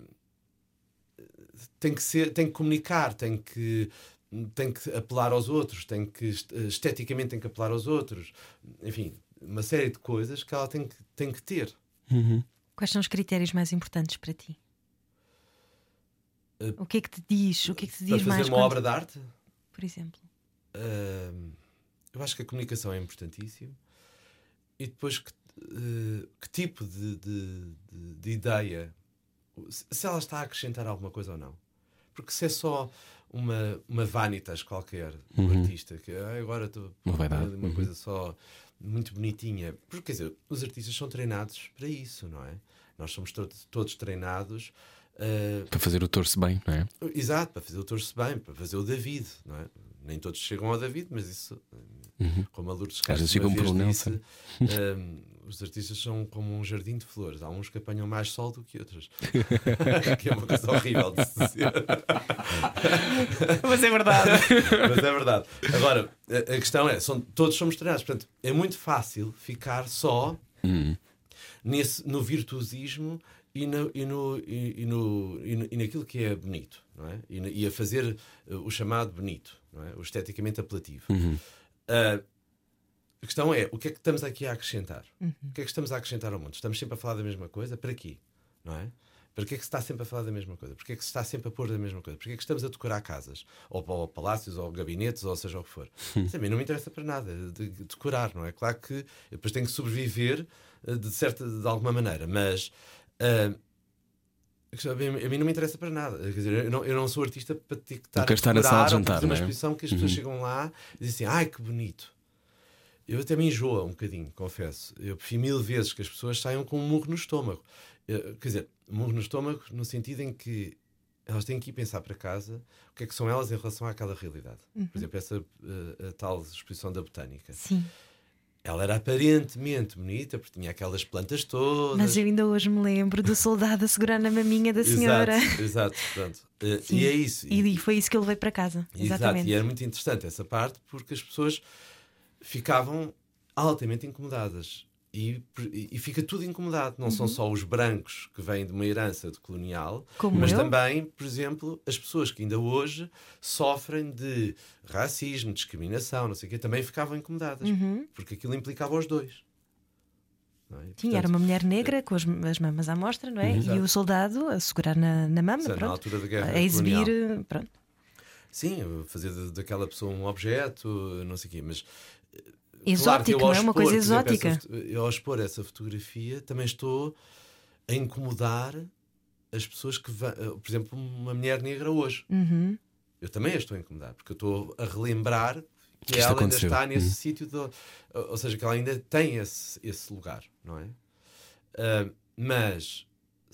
tem que ser, tem que comunicar, tem que tem que apelar aos outros, tem que est- esteticamente tem que apelar aos outros, enfim, uma série de coisas que ela tem que, tem que ter. Uhum. Quais são os critérios mais importantes para ti? Uh, O que é que te diz? O que é que te Para diz fazer mais? uma quando- obra de arte, Por exemplo. ah, eu acho que a comunicação é importantíssimo. E depois, que, eh, que tipo de, de, de- de ideia, se- ela está a acrescentar alguma coisa ou não. Porque se é só uma, uma vanitas qualquer do Uhum. artista, que "Ah, agora estou Uma uma uhum. coisa só muito bonitinha. Porque, quer dizer, os artistas são treinados para isso, não é? Nós somos todos, todos treinados. Para fazer o torce bem, não é? Exato, para fazer o torce bem, para fazer o David, não é? Nem todos chegam ao David, mas isso, como a Lourdes Castro vezes Nelson. disse, hum, os artistas são como um jardim de flores. Há uns que apanham mais sol do que outros. que é uma coisa horrível de se dizer. Mas é verdade. Mas é verdade. Agora, a, a questão é: são, todos somos treinados. Portanto, é muito fácil ficar só Uhum. nesse, no virtuosismo e, no, e, no, e, no, e, no- e naquilo que é bonito, não é? E, e a fazer uh, o chamado bonito, não é? O esteticamente apelativo. Uhum. Uh, a questão é: o que é que estamos aqui a acrescentar? O que é que estamos a acrescentar ao mundo? Estamos sempre a falar da mesma coisa? Para quê? Não é? Para que é que se está sempre a falar da mesma coisa? Porquê é que se está sempre a pôr da mesma coisa? Porquê é que estamos a decorar casas? Ou, ou palácios, ou gabinetes, ou seja o que for? Isso a mim não me interessa para nada, de, de decorar, não é? Claro que depois tenho que sobreviver eh, de, certa, de alguma maneira, mas ah, a questão- a mim, a mim não me interessa para nada. Quer dizer, eu não, eu não sou artista para ter que estar a estar na decorar sala de jantar, uma é? exposição que as pessoas chegam lá e dizem assim, ai que bonito. Eu até me enjoa um bocadinho, confesso. Eu prefiro mil vezes que as pessoas saiam com um murro no estômago. Eh, Quer dizer, um murro no estômago no sentido em que elas têm que ir pensar para casa o que é que são elas em relação àquela realidade. Por exemplo, essa a tal exposição da botânica. Sim. Ela era aparentemente bonita porque tinha aquelas plantas todas. Mas eu ainda hoje me lembro do soldado a segurar na maminha da senhora. Exato, exato. Pronto. Eh, e é isso. E foi isso que eu levei para casa. Exato, Exatamente. e era muito interessante essa parte porque as pessoas ficavam altamente incomodadas. E, e fica tudo incomodado. Não Uhum. são só os brancos que vêm de uma herança de colonial, Como mas eu. também, por exemplo, as pessoas que ainda hoje sofrem de racismo, discriminação, não sei o quê, também ficavam incomodadas. Porque aquilo implicava os dois. É? Sim, portanto, era uma mulher negra com as, as mamas à mostra, não é? E Exato. o soldado a segurar na, na mama, na pronto. da guerra a exibir, colonial. pronto. Sim, fazer da- daquela pessoa um objeto, não sei o quê, mas Exótico, ao não é? Uma coisa exótica. essa eu ao expor essa fotografia também estou a incomodar as pessoas que vão, por exemplo, uma mulher negra hoje. Uhum. Eu também a estou a incomodar, porque eu estou a relembrar que, Que ela ainda aconteceu. está nesse Uhum. sítio, ou seja, que ela ainda tem esse, esse lugar, não é? Ah, mas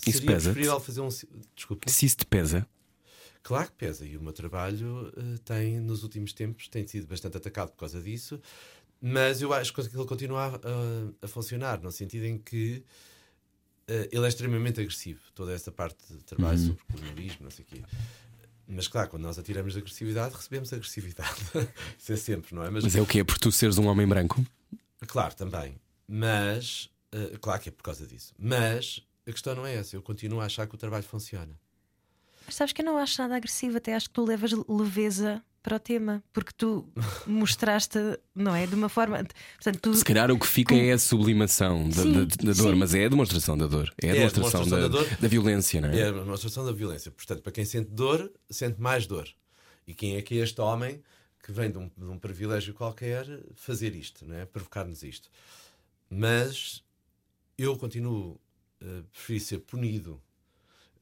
Isso seria pesa-te? preferível fazer um. Desculpe. Se isso te pesa, Claro que pesa, e o meu trabalho eh, tem, nos últimos tempos, tem sido bastante atacado por causa disso, mas eu acho que ele continua a, a- a funcionar, no sentido em que eh, ele é extremamente agressivo, toda essa parte de trabalho sobre colonialismo, não sei o quê. Mas claro, quando nós atiramos de agressividade, recebemos agressividade. Isso é sempre, não é? Mas, mas é o que é por tu seres um homem branco? Claro, também. Mas, eh, claro que é por causa disso. Mas a questão não é essa, eu continuo a achar que o trabalho funciona. Mas sabes que eu não acho nada agressivo, até acho que tu levas leveza para o tema, porque tu mostraste, não é? De uma forma. Portanto, tu, Se calhar o que fica é a sublimação da, Sim, da- da dor, sim. mas é a demonstração da dor, é a É a demonstração, demonstração da, da dor. da violência, não é? É a demonstração da violência. Portanto, para quem sente dor, sente mais dor. E quem é que é este homem que vem de um, de um privilégio qualquer fazer isto, não é? provocar-nos isto? Mas eu continuo a preferir ser punido,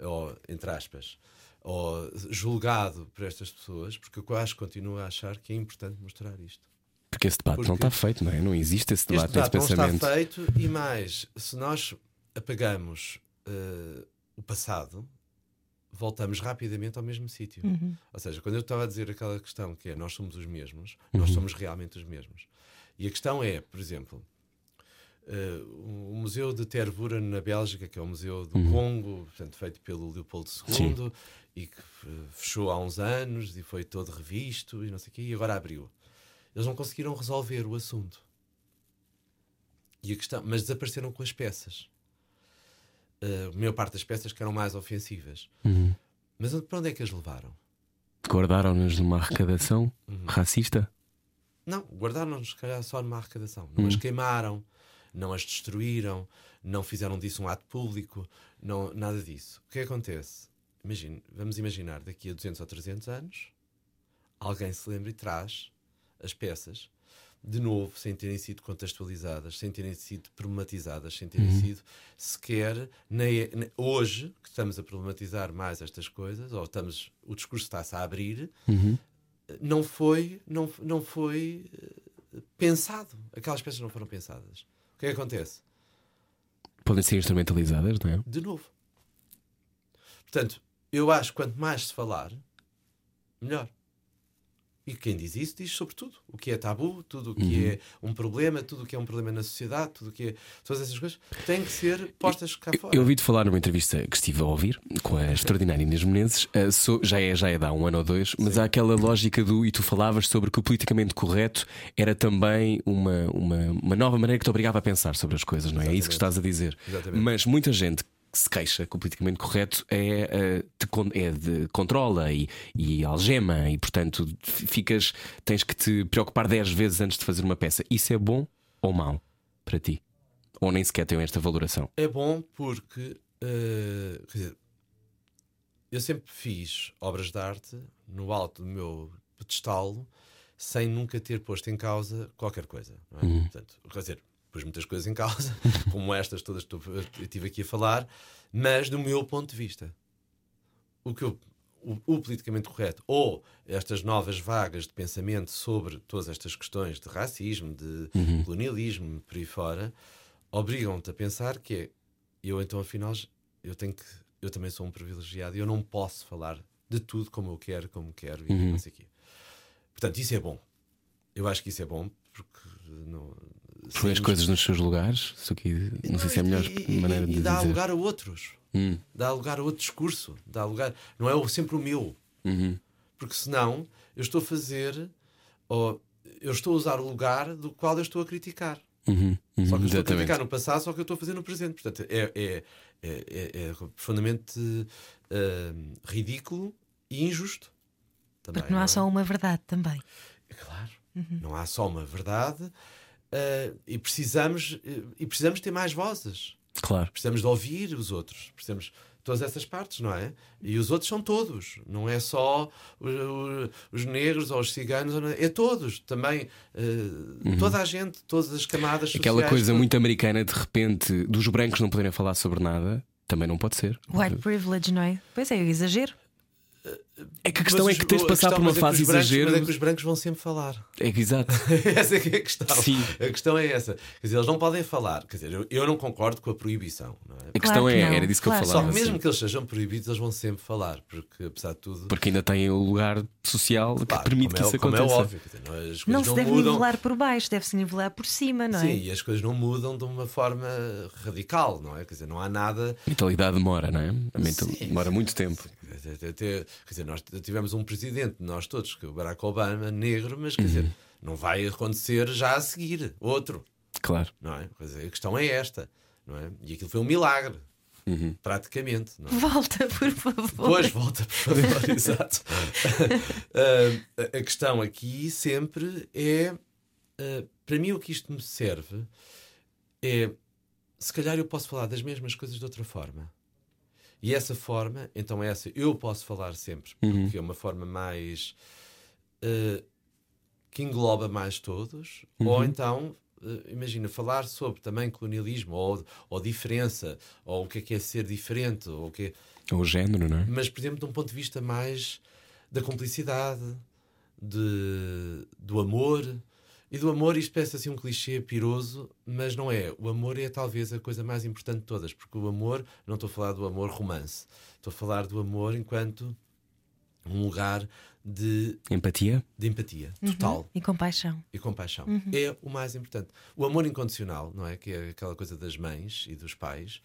ou, entre aspas, ou julgado por estas pessoas, porque eu acho continuo a achar que é importante mostrar isto. Porque esse debate não Porque- está feito, não é? Não existe esse Este debate, esse debate não está pensamento. feito e mais, se nós apagamos eh, o passado, voltamos rapidamente ao mesmo sítio. Uhum. Ou seja, quando eu estava a dizer aquela questão que é nós somos os mesmos, nós somos realmente os mesmos. E a questão é, por exemplo, eh, o Museu de Tervuren na Bélgica, que é o Museu do Congo, portanto, feito pelo Leopoldo II e que eh, fechou há uns anos e foi todo revisto e não sei o quê, e agora abriu. Eles não conseguiram resolver o assunto. E a questão, mas desapareceram com as peças. Eh, a maior parte das peças que eram mais ofensivas. Mas onde- para onde é que as levaram? Guardaram-nos numa arrecadação racista? Não, guardaram-nos, se calhar, só numa arrecadação. Não as queimaram, não as destruíram, não fizeram disso um ato público, não, nada disso. O que acontece? Imagine, vamos imaginar, daqui a 200 ou 300 anos, alguém se lembra e traz as peças de novo, sem terem sido contextualizadas, sem terem sido problematizadas, sem terem sido sequer hoje que estamos a problematizar mais estas coisas, ou estamos o discurso está-se a abrir, não foi, não, não foi eh, pensado. Aquelas peças não foram pensadas. O que é que acontece? Podem ser instrumentalizadas, não é? De novo. Portanto, eu acho que quanto mais se falar, melhor. E quem diz isso diz sobre tudo. O que é tabu, tudo o que é um problema, tudo o que é um problema na sociedade, tudo o que é. Todas essas coisas têm que ser postas cá fora. Eu ouvi-te falar numa entrevista que estive a ouvir com a extraordinária Inês Menezes, eh, so- já, é, já é de há um ano ou dois, mas há aquela lógica do. E tu falavas sobre que o politicamente correto era também uma, uma, uma nova maneira que te obrigava a pensar sobre as coisas, não é? É isso que estás a dizer. Exatamente. Mas muita gente que se queixa que o politicamente correto é, eh, te é de controla e, e algema e, portanto, ficas, tens que te preocupar 10 vezes antes de fazer uma peça. Isso é bom ou mau para ti? Ou nem sequer tem esta valoração? É bom porque, eh, quer dizer, eu sempre fiz obras de arte no alto do meu pedestal sem nunca ter posto em causa qualquer coisa. Não é? Portanto, quer dizer, pus muitas coisas em causa, como estas todas que eu estive aqui a falar, mas do meu ponto de vista. O que eu- o, o politicamente correto ou estas novas vagas de pensamento sobre todas estas questões de racismo, de colonialismo, por aí fora, obrigam-te a pensar que é eu então afinal eu tenho que eu também sou um privilegiado e eu não posso falar de tudo como eu quero, como quero e não sei o quê. Portanto, isso é bom. Eu acho que isso é bom porque não Põe as coisas nos seus lugares. Isso aqui, não sei se é a melhor e- e- maneira e de dá dizer. lugar a outros. Hum. Dá lugar a outro discurso. Dá lugar. Não é sempre o meu. Uhum. Porque senão eu estou a fazer. Ou eu estou a usar o lugar do qual eu estou a criticar. Uhum, uhum, Só que eu estou a criticar no passado, só que eu estou a fazer no presente. Portanto, é, é, é, é- é profundamente ah, ridículo e injusto. Também, Porque não há é? só uma verdade também. É Claro, não há só uma verdade ah, e, precisamos, eh, e precisamos ter mais vozes. Claro. Precisamos de ouvir os outros. Precisamos todas essas partes, não é? E os outros são todos. Não é só o- o- os negros ou os ciganos. é é todos. Também eh, toda a gente, todas as camadas Uhum. Aquela sociais, coisa muito americana, de repente, dos brancos não poderem falar sobre nada, também não pode ser. White privilege, não é? Pois é, o exagero. É que a questão Mas é que tens de passar questão- por uma é que fase brancos- exagero. Mas é que os brancos vão sempre falar. É que exato. essa é que é a questão. Sim. A questão é essa. Quer dizer, eles não podem falar. Quer dizer, eu, eu não concordo com a proibição. Não é? A questão que é, não. era disso que Claro. eu Só falava. que mesmo sim. que eles sejam proibidos, eles vão sempre falar. Porque, apesar de tudo. Porque ainda tem o lugar social que Claro, permite como que é, isso como aconteça. é óbvio. Dizer, não- as coisas Não não, se deve mudam. nivelar por baixo, deve-se nivelar por cima, não é? Sim, e as coisas não mudam de uma forma radical, não é? Quer dizer, não há nada. A mentalidade demora, não é? A mental... Sim, demora sim, muito tempo. Até- até- até- quer dizer, nós tivemos um presidente, nós todos, que é o Barack Obama, negro, mas quer Uhum. dizer, não vai acontecer já a seguir outro, Claro. não é? Quer dizer, a questão é esta, não é? E aquilo foi um milagre, Uhum. praticamente. Não é? Volta, por favor. Pois, volta, por favor, exato. Ah, a questão aqui sempre é: ah, para mim, o que isto me serve é se calhar eu posso falar das mesmas coisas de outra forma. E essa forma, então essa eu posso falar sempre, porque é uma forma mais ah, que engloba mais todos, ou então. ah, Imagina, falar sobre também colonialismo ou, ou diferença, ou o que é que é ser diferente, ou o que é, O género, não é? mas por exemplo de um ponto de vista mais da cumplicidade de, do amor E do amor, isto parece assim um clichê piroso, mas não é. O amor é talvez a coisa mais importante de todas, porque o amor, não estou a falar do amor romance, estou a falar do amor enquanto um lugar de, Empatia? de empatia total E compaixão. e compaixão. É o mais importante. O amor incondicional, não é? Que é aquela coisa das mães e dos pais,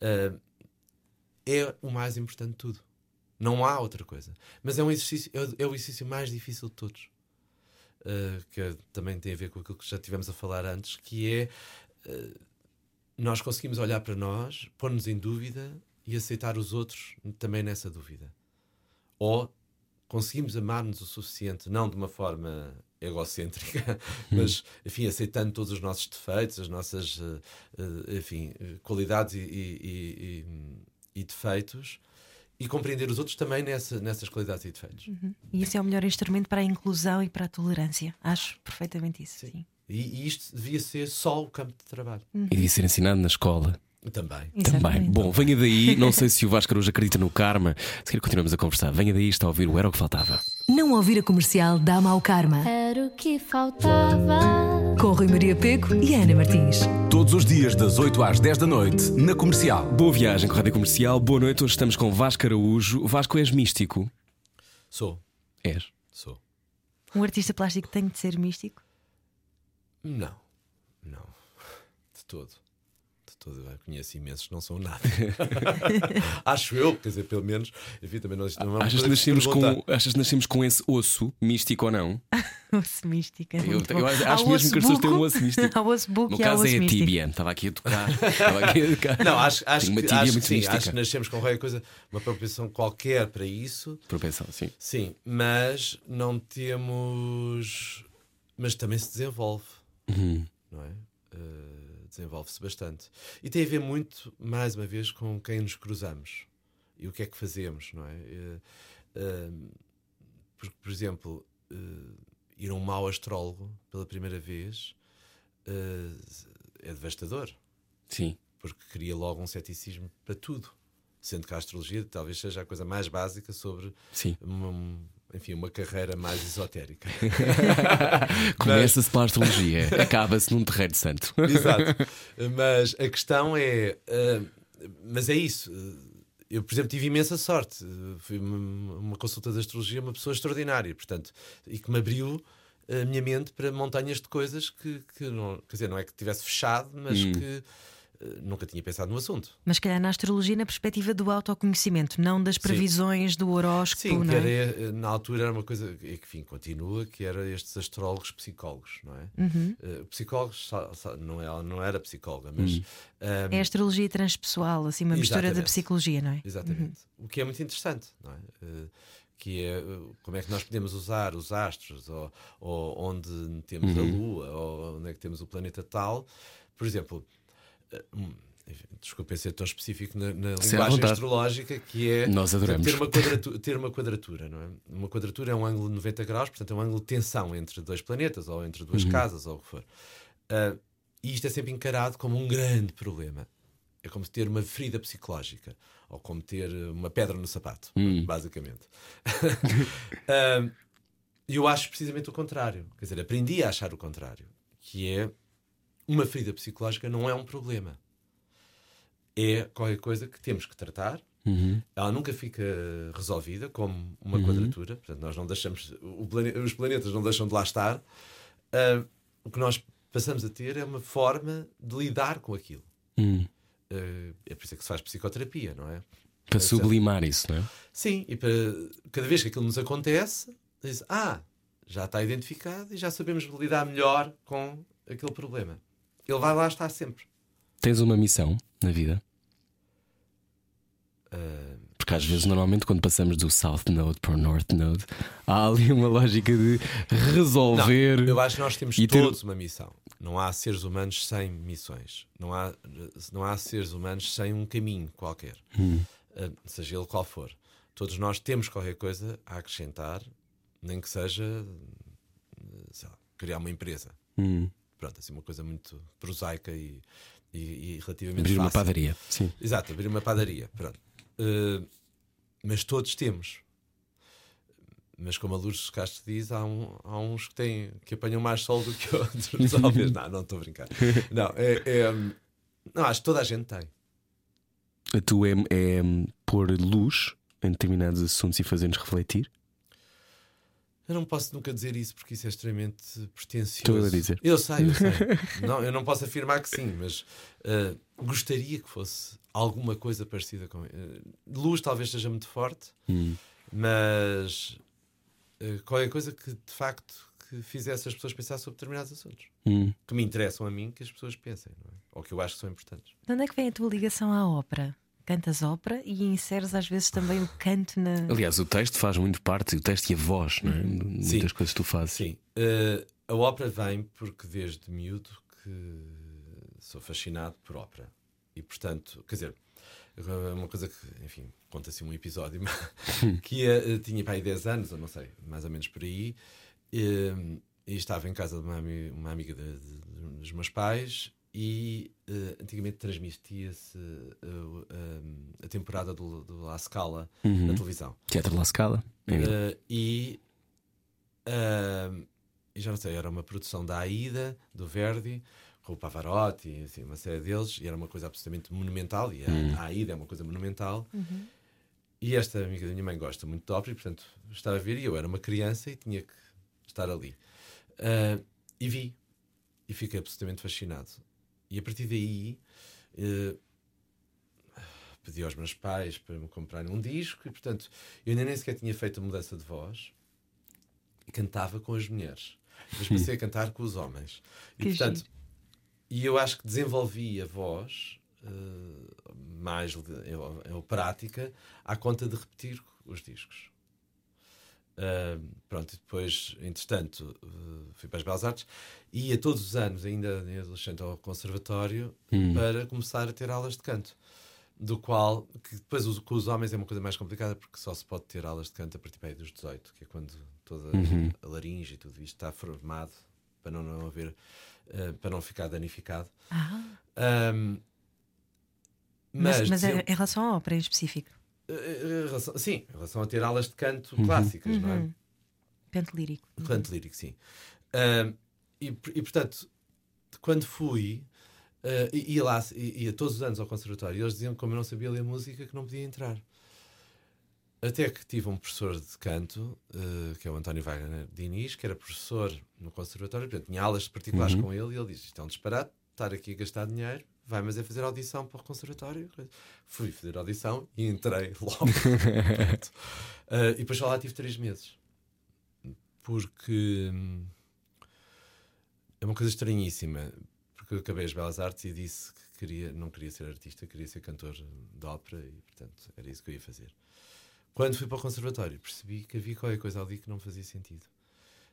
ah, é o mais importante de tudo. Não há outra coisa. Mas é um exercício, é o, é o exercício mais difícil de todos. Ah, que também tem a ver com aquilo que já tivemos a falar antes, que é ah, nós conseguimos olhar para nós, pôr-nos em dúvida e aceitar os outros também nessa dúvida. Ou conseguimos amar-nos o suficiente, não de uma forma egocêntrica, mas, enfim, aceitando todos os nossos defeitos, as nossas, eh, enfim, qualidades e- e- e- e defeitos, e compreender os outros também nessa, nessas qualidades e defeitos. E isso é o melhor instrumento para a inclusão e para a tolerância. Acho perfeitamente isso. Sim. E, e isto devia ser só o campo de trabalho. E devia ser ensinado na escola. Também. Também. Bom, venha daí. Não sei se o Vasco hoje acredita no karma. Se calhar continuamos a conversar. Venha daí, está a ouvir o Era o que Faltava. Não ouvir a comercial dá mau karma. Era o que faltava. Com Rui Maria Peco e Ana Martins. Todos os dias, das 8 às 10 da noite, na comercial. Boa viagem com a Rádio Comercial. Boa noite. Hoje estamos com Vasco Araújo. Vasco, és místico? Sou. És. Sou. Um artista plástico tem de ser místico? Não. Não. De todo. De todo. Eu conheço imensos que não são nada. Acho eu, quer dizer, pelo menos. Enfim, também não, não uma Achas que, nascemos com, achas que nascemos com esse osso místico ou não? Osso místico. é Eu- muito eu bom. acho Há mesmo que as pessoas têm um osso místico. Há osso buco No caso osso é a tíbia. Estava aqui a tocar. Estava aqui a tocar. Não, acho, acho, que, tíbia acho, sim, mística. acho que nascemos com qualquer coisa, uma propensão qualquer para isso, Propensão, sim. sim, mas não temos. Mas também se desenvolve, não é? Eh, Desenvolve-se bastante. E tem a ver muito, mais uma vez, com quem nos cruzamos e o que é que fazemos, não é? Eh, eh, porque, por exemplo, eh, ir a um mau astrólogo pela primeira vez é devastador Sim. porque cria logo um ceticismo para tudo. Sendo que a astrologia talvez seja a coisa mais básica sobre Sim. uma, enfim, uma carreira mais esotérica. Começa-se pela astrologia, acaba-se num terreiro santo. Exato. Mas a questão é. ah, mas é isso. Eu, por exemplo, tive imensa sorte. Fui uma, uma consulta de astrologia, uma pessoa extraordinária, portanto, e que me abriu a minha mente para montanhas de coisas que, que não, quer dizer, não é que tivesse fechado, mas que ah, nunca tinha pensado no assunto. Mas, se calhar, na astrologia, na perspectiva do autoconhecimento, não das previsões do horóscopo. Sim, não é? era, eh, na altura era uma coisa e que enfim, continua, que era estes astrólogos psicólogos, não é? Uhum. Eh, psicólogos não, é, não era psicóloga, mas ah, É a astrologia transpessoal, assim, uma mistura da psicologia, não é? exatamente. O que é muito interessante, não é? Eh, que é eh, como é que nós podemos usar os astros, ou, ou onde temos a Lua, ou onde é que temos o planeta tal. Por exemplo, eh, desculpem ser tão específico na, na linguagem astrológica, que é Nós adoramos. ter uma, quadratura, ter uma quadratura, não é? Uma quadratura é um ângulo de 90 graus, portanto é um ângulo de tensão entre dois planetas, ou entre duas casas, ou o que for. Ah, e isto é sempre encarado como um grande problema. É como ter uma ferida psicológica, ou como ter uma pedra no sapato, basicamente. Ah, E eu acho precisamente o contrário. Quer dizer, aprendi a achar o contrário, que é uma ferida psicológica não é um problema. É qualquer coisa que temos que tratar. Ela nunca fica resolvida como uma quadratura. Portanto, nós não deixamos. plane- os planetas não deixam de lá estar. Ah, o que nós passamos a ter é uma forma de lidar com aquilo. Hum. Ah, é por isso é que se faz psicoterapia, não é? Para sublimar isso, não é? Sim, e para cada vez que aquilo nos acontece, diz: Ah, já está identificado e já sabemos lidar melhor com aquele problema. Ele vai lá estar sempre. Tens uma missão na vida? Porque às vezes, normalmente, quando passamos do South Node para o North Node, há ali uma lógica de resolver. Não, eu acho que nós temos e ter- todos uma missão. Não há seres humanos sem missões. Não há, não há seres humanos sem um caminho qualquer, Ah, seja ele qual for. Todos nós temos qualquer coisa a acrescentar, nem que seja lá, criar uma empresa. Hum. Pronto, assim, uma coisa muito prosaica e, e, e relativamente Abrir uma fácil. padaria. Sim. Exato, abrir uma padaria. Pronto. Uh, mas todos temos. mas como a Lourdes Castro diz, há, um- há uns que, têm, que apanham mais sol do que outros. Talvez, não, não estou a brincar. Não, é, é, não, acho que toda a gente tem. A tua é, é pôr luz em determinados assuntos e fazer-nos refletir? Eu não posso nunca dizer isso porque isso é extremamente pretencioso. Estou a dizer. Eu sei, eu sei. não, eu não posso afirmar que sim, mas uh, gostaria que fosse alguma coisa parecida com. Uh, luz talvez seja muito forte, Hum. mas uh, qualquer coisa que de facto que fizesse as pessoas pensar sobre determinados assuntos Hum. que me interessam a mim, que as pessoas pensem, não é? ou que eu acho que são importantes. De onde é que vem a tua ligação à ópera? Cantas ópera e inseres às vezes também o canto na. Aliás, o texto faz muito parte, o texto e a voz, não é? Sim. Muitas coisas que tu fazes. Sim, uh, a ópera vem porque desde miúdo que sou fascinado por ópera. E portanto, quer dizer, agora uma coisa que, enfim, conta-se um episódio que ia, tinha para aí 10 anos, ou não sei, mais ou menos por aí, e, e estava em casa de uma, uma amiga de- de- dos meus pais e eh, antigamente transmitia-se o- a, temporada do, do La Scala na televisão. Teatro La Scala. É. Uh, e, uh, e já não sei, era uma produção da Aida, do Verdi, com o Pavarotti, assim, uma série deles, e era uma coisa absolutamente monumental. E a, a Aida é uma coisa monumental. E esta amiga da minha mãe gosta muito de ópera, e portanto estava a ver, e eu era uma criança e tinha que estar ali. Uh, e vi, e fiquei absolutamente fascinado. E a partir daí. uh, pedi aos meus pais para me comprarem um disco e, portanto, eu ainda nem sequer tinha feito a mudança de voz e cantava com as mulheres. Mas passei a cantar com os homens. E, Que portanto, giro. e eu acho que desenvolvi a voz eh, mais de- eu- eu prática à conta de repetir os discos. Uh, pronto, e depois, entretanto, uh, fui para as Belas Artes e ia todos os anos, ainda em adolescente, ao conservatório para começar a ter aulas de canto. Do qual, que depois os- com os homens é uma coisa mais complicada porque só se pode ter aulas de canto a partir dos 18, que é quando toda a laringe e tudo isto está formado para não, não haver, uh, para não ficar danificado. Um, Mas, mas, mas é- em relação à ópera em específico, relação- sim, em relação a ter aulas de canto clássicas, não é? canto lírico. Canto lírico, sim. Ahm, e, e, portanto, quando fui, ah, i- ia lá, ia todos os anos ao conservatório, e eles diziam que, como eu não sabia ler música, que não podia entrar. Até que tive um professor de canto, ah, que é o António Wagner Diniz, que era professor no conservatório, portanto, tinha aulas particulares com ele, e ele disse: Isto é um disparate, estar aqui a gastar dinheiro, vai, mas é fazer audição para o conservatório. Fui fazer audição e entrei logo. Ah, e depois lá tive três meses porque hum, é uma coisa estranhíssima. Porque eu acabei as Belas Artes e disse que queria, não queria ser artista, queria ser cantor de ópera e, portanto, era isso que eu ia fazer. Quando fui para o conservatório, percebi que havia qualquer coisa ali que não fazia sentido.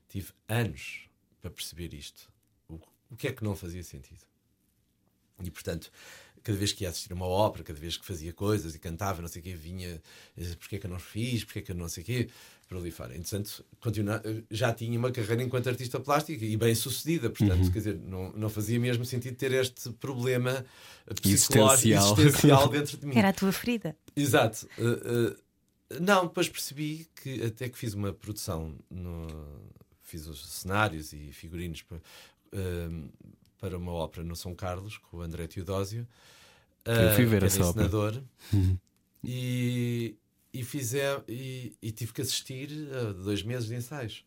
Tive anos para perceber isto. O, o que é que não fazia sentido? E, portanto, cada vez que ia assistir a uma ópera, cada vez que fazia coisas e cantava, não sei o quê, vinha, eh, porque é que eu não fiz, porque é que eu não sei o quê, por ali fora. Entretanto, continua, eh, já tinha uma carreira enquanto artista plástico e bem sucedida, portanto, quer dizer, não, não fazia mesmo sentido ter este problema eh, psicológico Existencial. existencial dentro de mim. Era a tua ferida. Exato. Uh, uh, não, depois percebi que até que fiz uma produção, no, fiz os cenários e figurinos para, um, para uma ópera no São Carlos com o André Teodósio. Eu fui ver era essa ópera. encenador. E, e, e, e tive que assistir a dois meses de ensaios.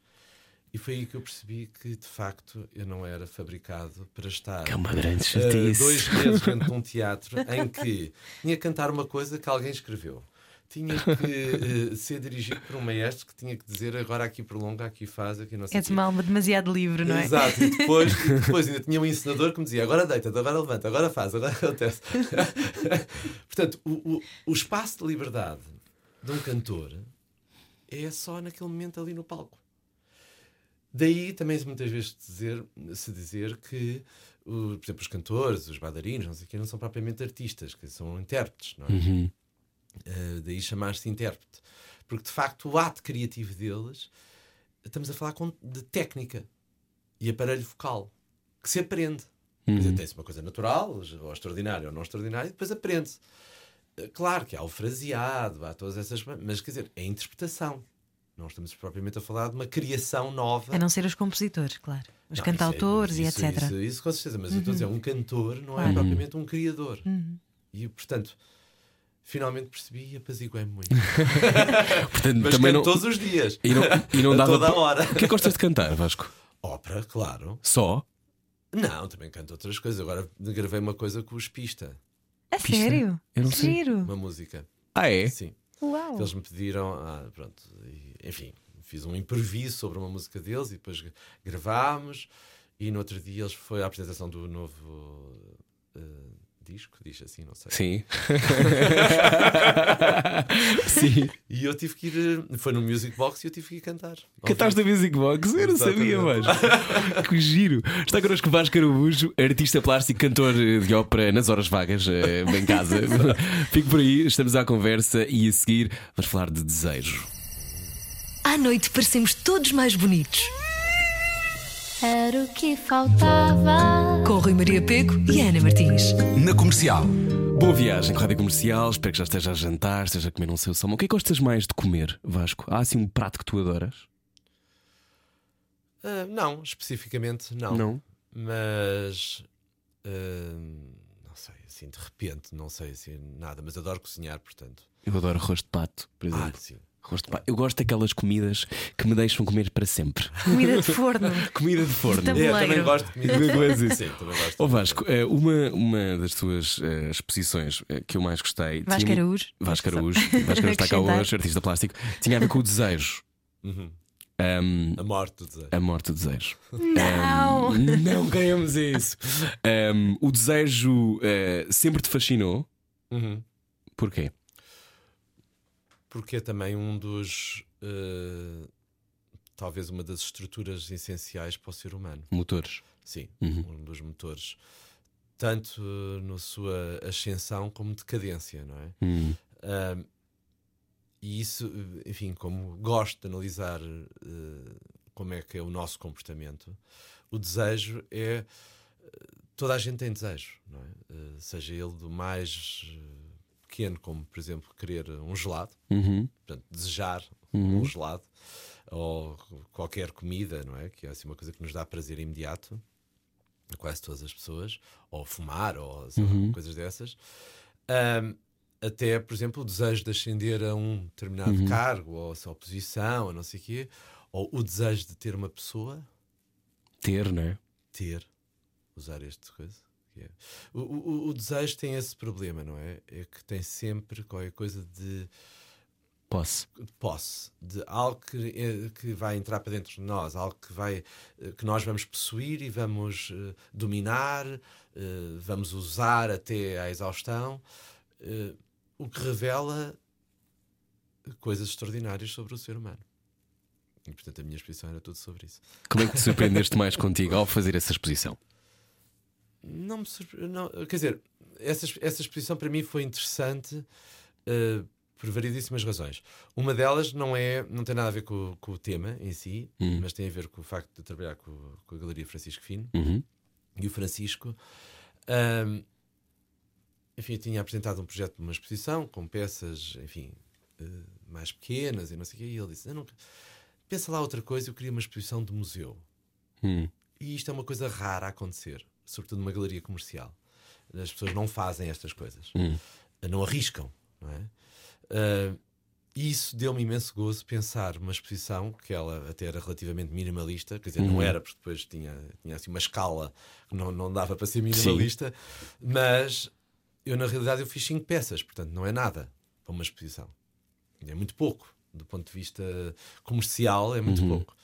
E foi aí que eu percebi que, de facto, eu não era fabricado para estar Que é uma grande Uh, dois meses dentro de um teatro em que tinha que cantar uma coisa que alguém escreveu. Tinha que uh, ser dirigido por um maestro que tinha que dizer agora aqui prolonga, aqui faz, aqui não sei quê. uma alma demasiado livre, não é? Exato, e depois, e depois ainda tinha um ensinador que me dizia agora deita-te, agora levanta, agora faz, agora acontece. Portanto, o, o, o espaço de liberdade de um cantor é só naquele momento ali no palco. Daí também muitas vezes dizer, se dizer que, o- por exemplo, os cantores, os bailarinos, não sei o quê, não são propriamente artistas, que são intérpretes, não é? Uh, daí chamar-se intérprete. Porque de facto o ato criativo deles, estamos a falar com- de técnica e aparelho vocal, que se aprende. Dizer, tem-se uma coisa natural, ou extraordinária ou não extraordinária, e depois aprende-se. Uh, Claro que há o fraseado, há todas essas. Mas quer dizer, é interpretação. Não estamos propriamente a falar de uma criação nova. A não ser os compositores, claro. Os Não, cantautores isso é- isso- e etc. Isso, isso com certeza, mas eu estou a dizer, um cantor não é Claro. propriamente um criador. Uhum. E portanto, finalmente percebi e apaziguei-me muito. Portanto, mas também canto não. todos os dias. E não, e não dava. toda a hora. O que é que gostas de cantar, Vasco? Ópera, claro. Só? Não, também canto outras coisas. Agora gravei uma coisa com os Pista, A sério? Eu não sei. Giro. uma música. Ah, é? Sim. Uau. Eles me pediram, ah, pronto, e, enfim, fiz um improviso sobre uma música deles e depois gra- gravámos. E no outro dia eles foi a apresentação do novo eh, disco, diz assim, não sei. Sim. Sim. E eu tive que ir, eh, foi no Music Box e eu tive que ir cantar. Cantaste da Music Box? Eu não sabia. Vasco. Que giro. Está connosco Vasco Araújo, artista plástico, cantor de ópera nas horas vagas, eh, em casa. Fico por aí, estamos à conversa e a seguir vamos falar de desejo. À noite parecemos todos mais bonitos. Era o que faltava. Com Rui Maria Peco e Ana Martins. Na comercial. Boa viagem com a Rádio Comercial, espero que já esteja a jantar, esteja a comer um seu salmão. O que é que gostas mais de comer, Vasco? Há assim um prato que tu adoras? Ah, não, especificamente não. Não? Mas ah, não sei, assim, de repente, não sei assim nada, mas adoro cozinhar, portanto. Eu adoro arroz de pato, por Ah, exemplo. sim. De pato. Eu gosto daquelas comidas que me deixam comer para sempre. Comida de forno. Comida de forno. Tam- É, também gosto de comida. Também gosto disso. Sim, também gosto. Ó Vasco, eh, uma, uma das tuas eh, exposições eh, que eu mais gostei. Vasco Araújo. Vasco Araújo. Vasco Araújo está cá hoje, artista plástico. Tinha a ver com o desejo. Uhum. Ahm, A morte do desejo. a morte do desejo. Não! Ahm, não ganhamos isso. Ahm, o desejo eh, sempre te fascinou. Uhum. Porquê? Porque é também um dos. eh, talvez uma das estruturas essenciais para o ser humano. Motores. Sim, Uhum. um dos motores. Tanto na sua ascensão como decadência, não é? Hum. Ahm, e isso, enfim, como gosto de analisar eh, como é que é o nosso comportamento, o desejo é. eh, Toda a gente tem desejo, não é? Seja ele do mais pequeno, como por exemplo querer um gelado, Uhum. portanto, desejar Uhum. um gelado, ou qualquer comida, não é? Que é assim uma coisa que nos dá prazer imediato a quase todas as pessoas, ou fumar, ou sei lá, Uhum. coisas dessas. Ahm, até, por exemplo, o desejo de ascender a um determinado Uhum. cargo, ou a sua posição, ou não sei o quê, ou o desejo de ter uma pessoa, Ter, não é? ter, usar este coisa. Que é- O, o- o desejo tem esse problema, não é? É que tem sempre qualquer coisa de Posse. de posse, de algo que, eh, que vai entrar para dentro de nós, algo que, vai, eh, que nós vamos possuir e vamos eh, dominar, eh, vamos usar até à exaustão, eh, o que revela coisas extraordinárias sobre o ser humano. E portanto a minha exposição era tudo sobre isso. Como é que te surpreendeste mais contigo ao fazer essa exposição? Não me surpre... não, quer dizer, essa, essa exposição para mim foi interessante eh, por variedíssimas razões. Uma delas não é, não tem nada a ver com, o- com o tema em si, Hum. mas tem a ver com o facto de trabalhar com, com a Galeria Francisco Fino Uhum. e o Francisco. ahm, enfim, tinha apresentado um projeto de uma exposição com peças, enfim, eh, mais pequenas e não sei o quê, e ele disse: "Eu não- Pensa lá outra coisa, eu queria uma exposição de museu. Hum. E isto é uma coisa rara a acontecer, sobretudo numa galeria comercial. As pessoas não fazem estas coisas, Hum. não arriscam, não é? Ah, e isso deu-me imenso gozo pensar uma exposição que ela até era relativamente minimalista, quer dizer, não Uhum. era, porque depois tinha, tinha assim uma escala que não, não dava para ser minimalista, mas eu na realidade eu fiz cinco peças, portanto não é nada para uma exposição. É muito pouco, do ponto de vista comercial, é muito Uhum. pouco.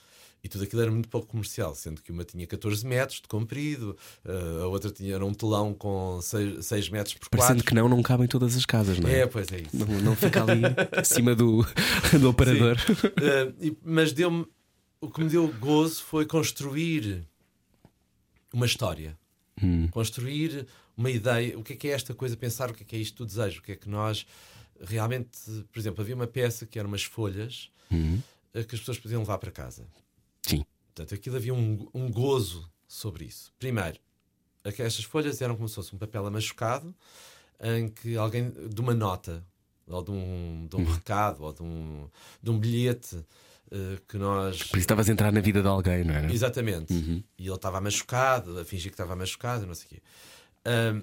E tudo aquilo era muito pouco comercial, sendo que uma tinha 14 metros de comprido, ah, a outra tinha era um telão com 6, 6 metros por 4. Parecendo que não, não cabem todas as casas, não é? É, pois é isso. Não, não fica ali em cima do, do operador. Uh, e- mas deu-me o que me deu gozo foi construir uma história, Hum. construir uma ideia. O que é que é esta coisa? Pensar o que é que é isto do desejo? O que é que nós realmente, por exemplo, havia uma peça que eram umas folhas Hum. uh, que as pessoas podiam levar para casa. Portanto, aquilo havia um, um gozo sobre isso. Primeiro, aqu- estas folhas eram como se fosse um papel amachucado em que alguém, de uma nota, ou de um, de um recado, ou de um, de um bilhete, eh, que nós. Por isso estavas a entrar na vida de alguém, não era? Exatamente. E ele estava machucado, a fingir que estava machucado, não sei o quê. Ahm,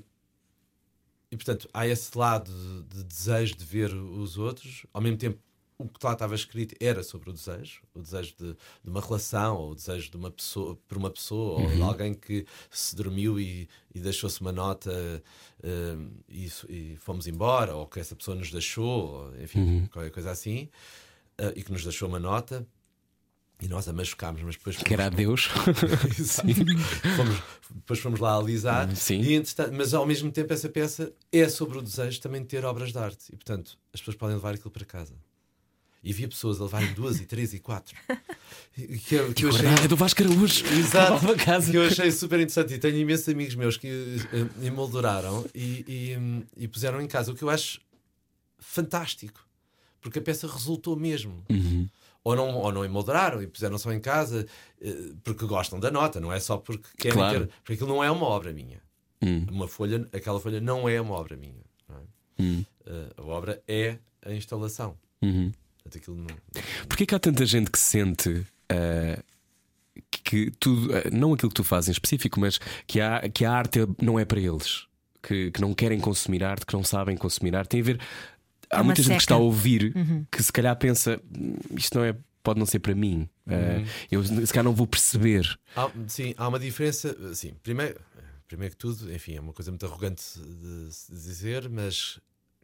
e portanto, há esse lado de, de desejo de ver os outros, ao mesmo tempo. O que lá estava escrito era sobre o desejo, o desejo de, de uma relação, ou o desejo de uma pessoa por uma pessoa, ou de alguém que se dormiu e, e deixou-se uma nota ahm, e, e fomos embora, ou que essa pessoa nos deixou, ou, enfim, qualquer coisa assim, ah, e que nos deixou uma nota. E nós a machucámos, mas depois Que era a Deus. Sim. Fomos- depois fomos lá alisar. Sim. E, mas ao mesmo tempo, essa peça é sobre o desejo também de ter obras de arte. E portanto, as pessoas podem levar aquilo para casa. E havia pessoas a levarem duas e três e quatro. Que, eu- que eu achei. É do Vasco Araújo. Exato, que eu achei super interessante. E tenho imensos amigos meus que eh, emolduraram e, e, e puseram em casa, o que eu acho fantástico, porque a peça resultou mesmo. Uhum. Ou não, ou não emolduraram e puseram só em casa eh, porque gostam da nota, não é só porque querem Claro. ter. Porque aquilo não é uma obra minha. Hum. Uma folha, aquela folha não é uma obra minha. é? Hum. Eh, a obra é a instalação. Uhum. Portanto, aquilo não- Porquê que há tanta gente que sente ah, que tudo, ah, não aquilo que tu fazes em específico, mas que a, que a arte não é para eles, que, que não querem consumir arte, que não sabem consumir arte? Tem a ver. Há uma muita gente que seca. está a ouvir que se calhar pensa "Hum, isto não é, pode não ser para mim. Ah, eu se calhar não vou perceber. Há, sim, há uma diferença. Sim, primeiro, primeiro que tudo, enfim, é uma coisa muito arrogante de se dizer, mas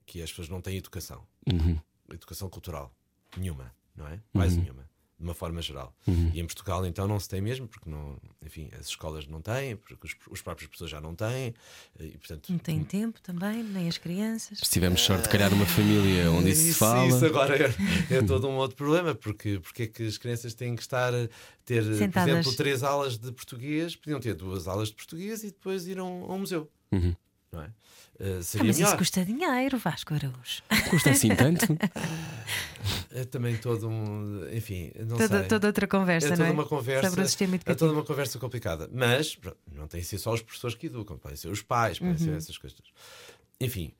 que as pessoas não têm educação. Uhum. Educação cultural. Nenhuma, não é? Quase nenhuma. De uma forma geral. Uhum. E em Portugal, então, não se tem mesmo, porque não, enfim, as escolas não têm, porque os, os próprios pessoas já não têm, e portanto. Não tem tempo também, nem as crianças. Se tivermos sorte de calhar numa família onde isso se Isso- fala. Isso agora é, é todo um outro problema, porque, porque é que as crianças têm que estar a ter, Sentadas. por exemplo, três aulas de português, podiam ter duas aulas de português e depois ir a um, a um museu. Uhum. Não é? Uh, Ah, seria mas isso melhor. custa dinheiro, Vasco Araújo. Custa assim tanto? É também todo um. Enfim, não Toda, sei. toda outra conversa, é não toda é? uma conversa. Sobre o sistema é educativo. toda uma conversa complicada. Mas pronto, não tem que ser só os professores que educam, podem ser os pais, podem Uhum. ser essas coisas. Enfim,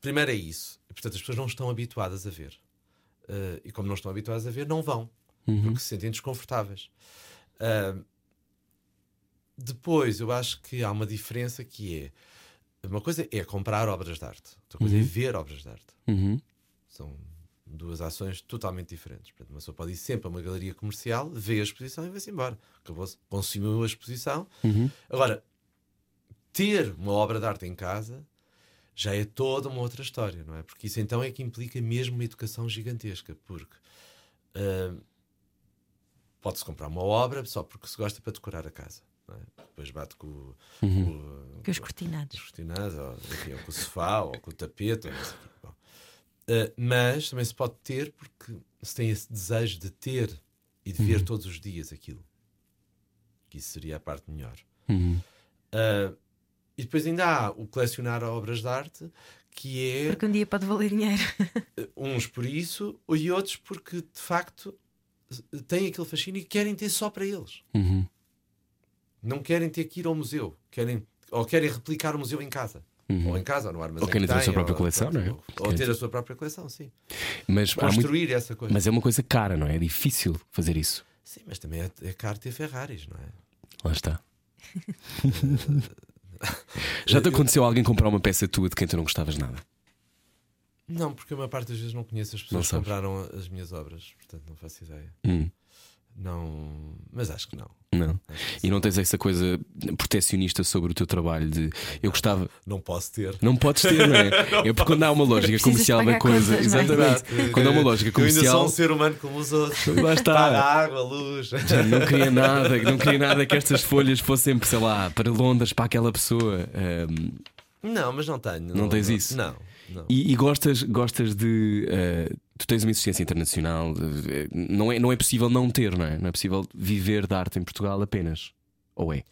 primeiro é isso. Portanto, as pessoas não estão habituadas a ver. Uh, e como não estão habituadas a ver, não vão. Porque se sentem desconfortáveis. Uh, depois, eu acho que há uma diferença que é. Uma coisa é comprar obras de arte, outra coisa é ver obras de arte. Uhum. São duas ações totalmente diferentes. Portanto, uma pessoa pode ir sempre a uma galeria comercial, vê a exposição e vai-se embora. Acabou-se, consumiu a exposição. Agora, ter uma obra de arte em casa já é toda uma outra história, não é? Porque isso então é que implica mesmo uma educação gigantesca, porque ah, pode-se comprar uma obra só porque se gosta para decorar a casa. Não é? Depois bate com, o- com o- Que os cortinados. os cortinados, ou, enfim, ou com o sofá, ou com o tapete, ou. Uh, mas também se pode ter porque se tem esse desejo de ter e de ver todos os dias aquilo. Que isso seria a parte melhor. Uhum. Uh, e depois ainda há o colecionar obras de arte, que é Porque um dia pode valer dinheiro. uns por isso e outros porque de facto têm aquele fascínio e querem ter só para eles. Uhum. Não querem ter que ir ao museu, querem, ou querem replicar o museu em casa. Ou em casa, ou no armazém. Ou querem que ter a sua própria ou- coleção, não é? Ou, ou ter a sua própria coleção, sim. Mas, há muito- Construir essa coisa. mas é uma coisa cara, não é? É difícil fazer isso. Sim, mas também é, é caro ter Ferraris, não é? Lá está. Já te aconteceu alguém comprar uma peça tua de quem tu não gostavas nada? Não, porque a maior parte das vezes não conheço as pessoas que compraram as minhas obras, portanto não faço ideia. Hum, Não, mas acho que não. não. E não tens essa coisa protecionista sobre o teu trabalho de eu gostava. Não posso ter. Não podes ter, não é? É porque quando há uma lógica comercial da coisa. contas, não é? Exatamente. Quando há uma lógica Eu ainda sou comercial. um ser humano como os outros. Lá está. Paga água, luz. Já não queria nada, não queria nada que estas folhas fossem, sei lá, para Londres, para aquela pessoa. Ahm, Não, mas não tenho. Não tens isso? Não, não. E, e gostas, gostas de. eh, tu tens uma existência internacional. eh, não, é, não é possível não ter, não é? Não é possível viver de arte em Portugal apenas. Ou é?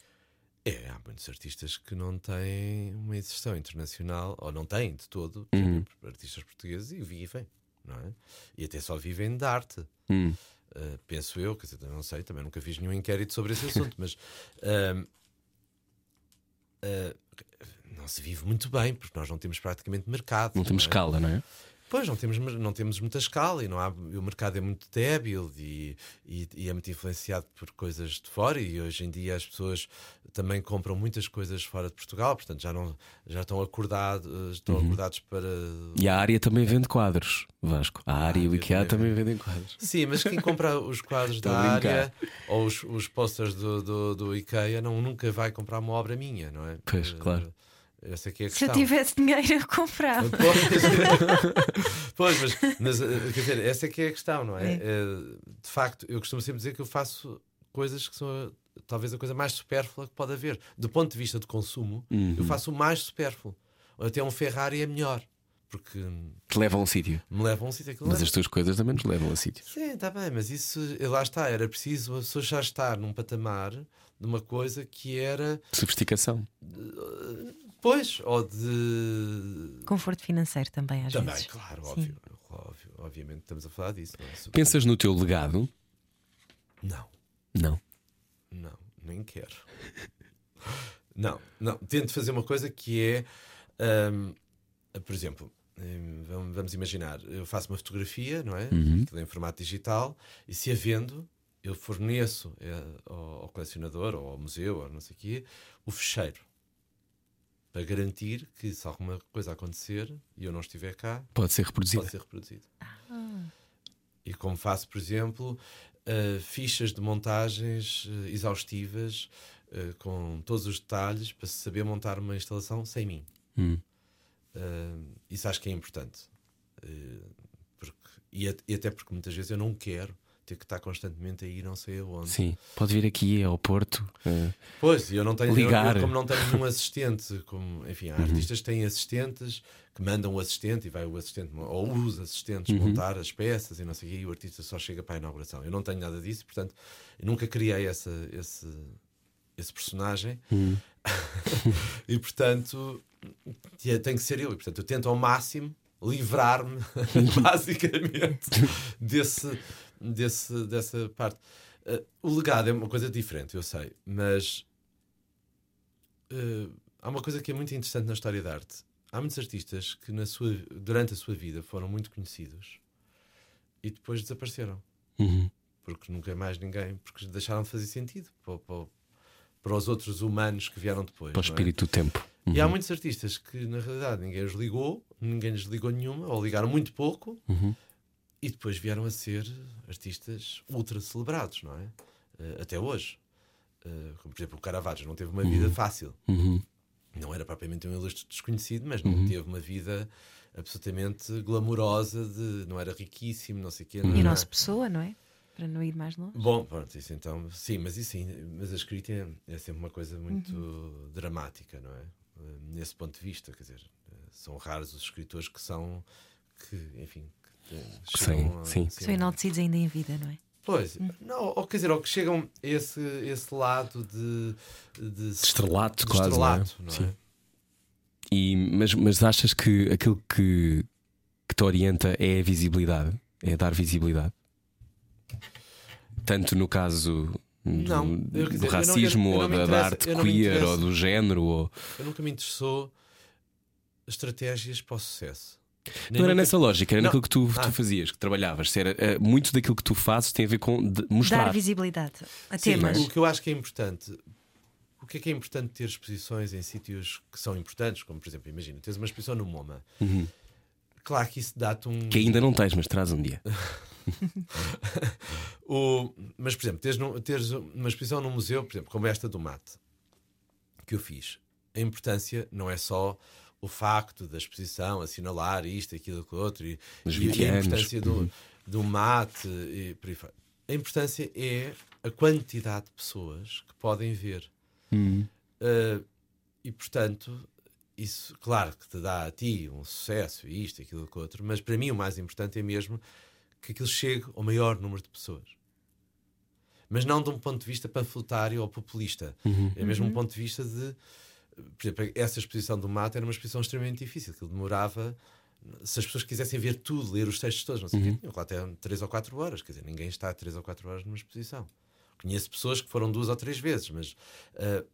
É, há muitos artistas que não têm uma existência internacional, ou não têm de todo, Uhum. artistas portugueses, e vivem, não é? E até só vivem de arte. Hum. Uh, penso eu, quer dizer, não sei, também nunca fiz nenhum inquérito sobre esse assunto, mas uh, não se vive muito bem, porque nós não temos praticamente mercado. Não temos é? escala, não é? Pois, não temos, não temos muita escala e não há, o mercado é muito débil e, e, e é muito influenciado por coisas de fora e hoje em dia as pessoas também compram muitas coisas fora de Portugal, portanto já, não, já estão, acordados, estão acordados para. E a área também vende quadros, Vasco. A área e o IKEA também vendem quadros. Sim, mas quem compra os quadros da área ou os, os posters do, do, do IKEA não, nunca vai comprar uma obra minha, não é? Pois, Eh, claro. Essa aqui é a Se eu questão. tivesse dinheiro, eu comprava. Pois, pois, mas, mas, eh, quer dizer, essa é que é a questão, não é? É. Eh, De facto, eu costumo sempre dizer que eu faço coisas que são eh, talvez a coisa mais supérflua que pode haver. Do ponto de vista de consumo, Uhum. eu faço o mais supérfluo. Até um Ferrari é melhor, porque Te levam a um sítio. me leva a um sítio que Mas as tuas coisas também nos levam a sítios. Sim, está bem, mas isso lá está, era preciso a pessoa já estar num patamar de uma coisa que era, Sofisticação. Pois, ou de. Conforto financeiro também, às Também, vezes. claro, Sim. óbvio, óbvio, obviamente estamos a falar disso. Não, é? Pensas no teu legado? não, Não. não, nem quero. Não, não, tento fazer uma coisa que é, hum, por exemplo, hum, vamos imaginar, eu faço uma fotografia, não é? Aquilo é em formato digital, e se a vendo, eu forneço eh, ao, ao colecionador ou ao museu ou não sei o quê, o fecheiro. Para garantir que se alguma coisa acontecer e eu não estiver cá, Pode ser reproduzida. pode ser reproduzido. E como faço, por exemplo, uh, fichas de montagens uh, exaustivas uh, com todos os detalhes para se saber montar uma instalação sem mim. Hum. Isso acho que é importante. Porque- e, e até porque muitas vezes eu não quero ter que estar constantemente a ir não sei aonde. Sim. Pode vir aqui ao Porto. eh, Pois, eu não tenho Ligar. eu, como não tenho nenhum assistente, como, enfim, há artistas que têm assistentes que mandam o assistente e vai o assistente ou os assistentes montar as peças e não sei o quê, e o artista só chega para a inauguração. Eu não tenho nada disso, portanto, nunca criei essa, esse, esse personagem e portanto te- tem que ser eu. E portanto, eu tento ao máximo livrar-me basicamente desse, desse, dessa parte. Uh, o legado é uma coisa diferente, eu sei, mas uh, há uma coisa que é muito interessante na história da arte. Há muitos artistas que na sua, durante a sua vida foram muito conhecidos e depois desapareceram uhum. porque nunca mais ninguém, porque deixaram de fazer sentido para, para- para os outros humanos que vieram depois. Para o é? espírito do tempo. Uhum. E há muitos artistas que, na realidade, ninguém os ligou, ninguém lhes ligou nenhuma, ou ligaram muito pouco, Uhum. E depois vieram a ser artistas ultra celebrados, não é? Eh, até hoje. Eh, como, por exemplo, o Caravaggio não teve uma vida fácil. Uhum. Não era propriamente um ilustre desconhecido, mas não teve uma vida absolutamente glamourosa, de, não era riquíssimo, não sei o quê. não E nosso pessoa, não é? Para não ir mais longe. Bom, pronto, isso então, sim, mas isso sim, mas a escrita é, é sempre uma coisa muito Uhum. dramática, não é? Eh, Nesse ponto de vista, quer dizer, são raros os escritores que são, que, enfim, que Sim, sim. assim, São enaltecidos ainda em vida, não é? Pois, não, ou quer dizer, ou que chegam a esse, esse lado de, de, Estrelato, de quase. estrelato, não não é? é? Sim. E, mas, mas achas que aquilo que, que te orienta é a visibilidade? É dar visibilidade? Tanto no caso do, Não, do dizer, eu não- racismo ou não me da, da arte queer ou do género? Ou... Eu nunca me interessou estratégias para o sucesso. Nem Não era nessa lógica, era Não. naquilo que tu, tu Ah. fazias, que trabalhavas. Se Era, eh, muito daquilo que tu fazes tem a ver com mostrar. Dar visibilidade a Sim, temas. o que eu acho que é importante. O que é que é importante ter exposições em sítios que são importantes, como por exemplo, imagina, tens uma exposição no MoMA. Claro que isso dá-te um. Uhum. Que ainda não tens, mas traz um dia. O... Mas, por exemplo, teres, num- teres uma exposição num museu, por exemplo, como esta do mate, que eu fiz. A importância não é só o facto da exposição assinalar isto, aquilo, aquilo outro, e, e 20 a importância do, do mate e por aí fora. A importância é a quantidade de pessoas que podem ver. Uh, e portanto, isso, claro que te dá a ti um sucesso, isto, aquilo, aquilo outro, mas para mim o mais importante é mesmo que aquilo chegue ao maior número de pessoas. Mas não de um ponto de vista panfletário ou populista. É mesmo um ponto de vista de. Por exemplo, essa exposição do mato era uma exposição extremamente difícil, que demorava. Se as pessoas quisessem ver tudo, ler os textos todos, não sei o quê, tinham lá até 3 ou 4 horas. Quer dizer, ninguém está 3 ou 4 horas numa exposição. Conheço pessoas que foram duas ou três vezes, mas, ah,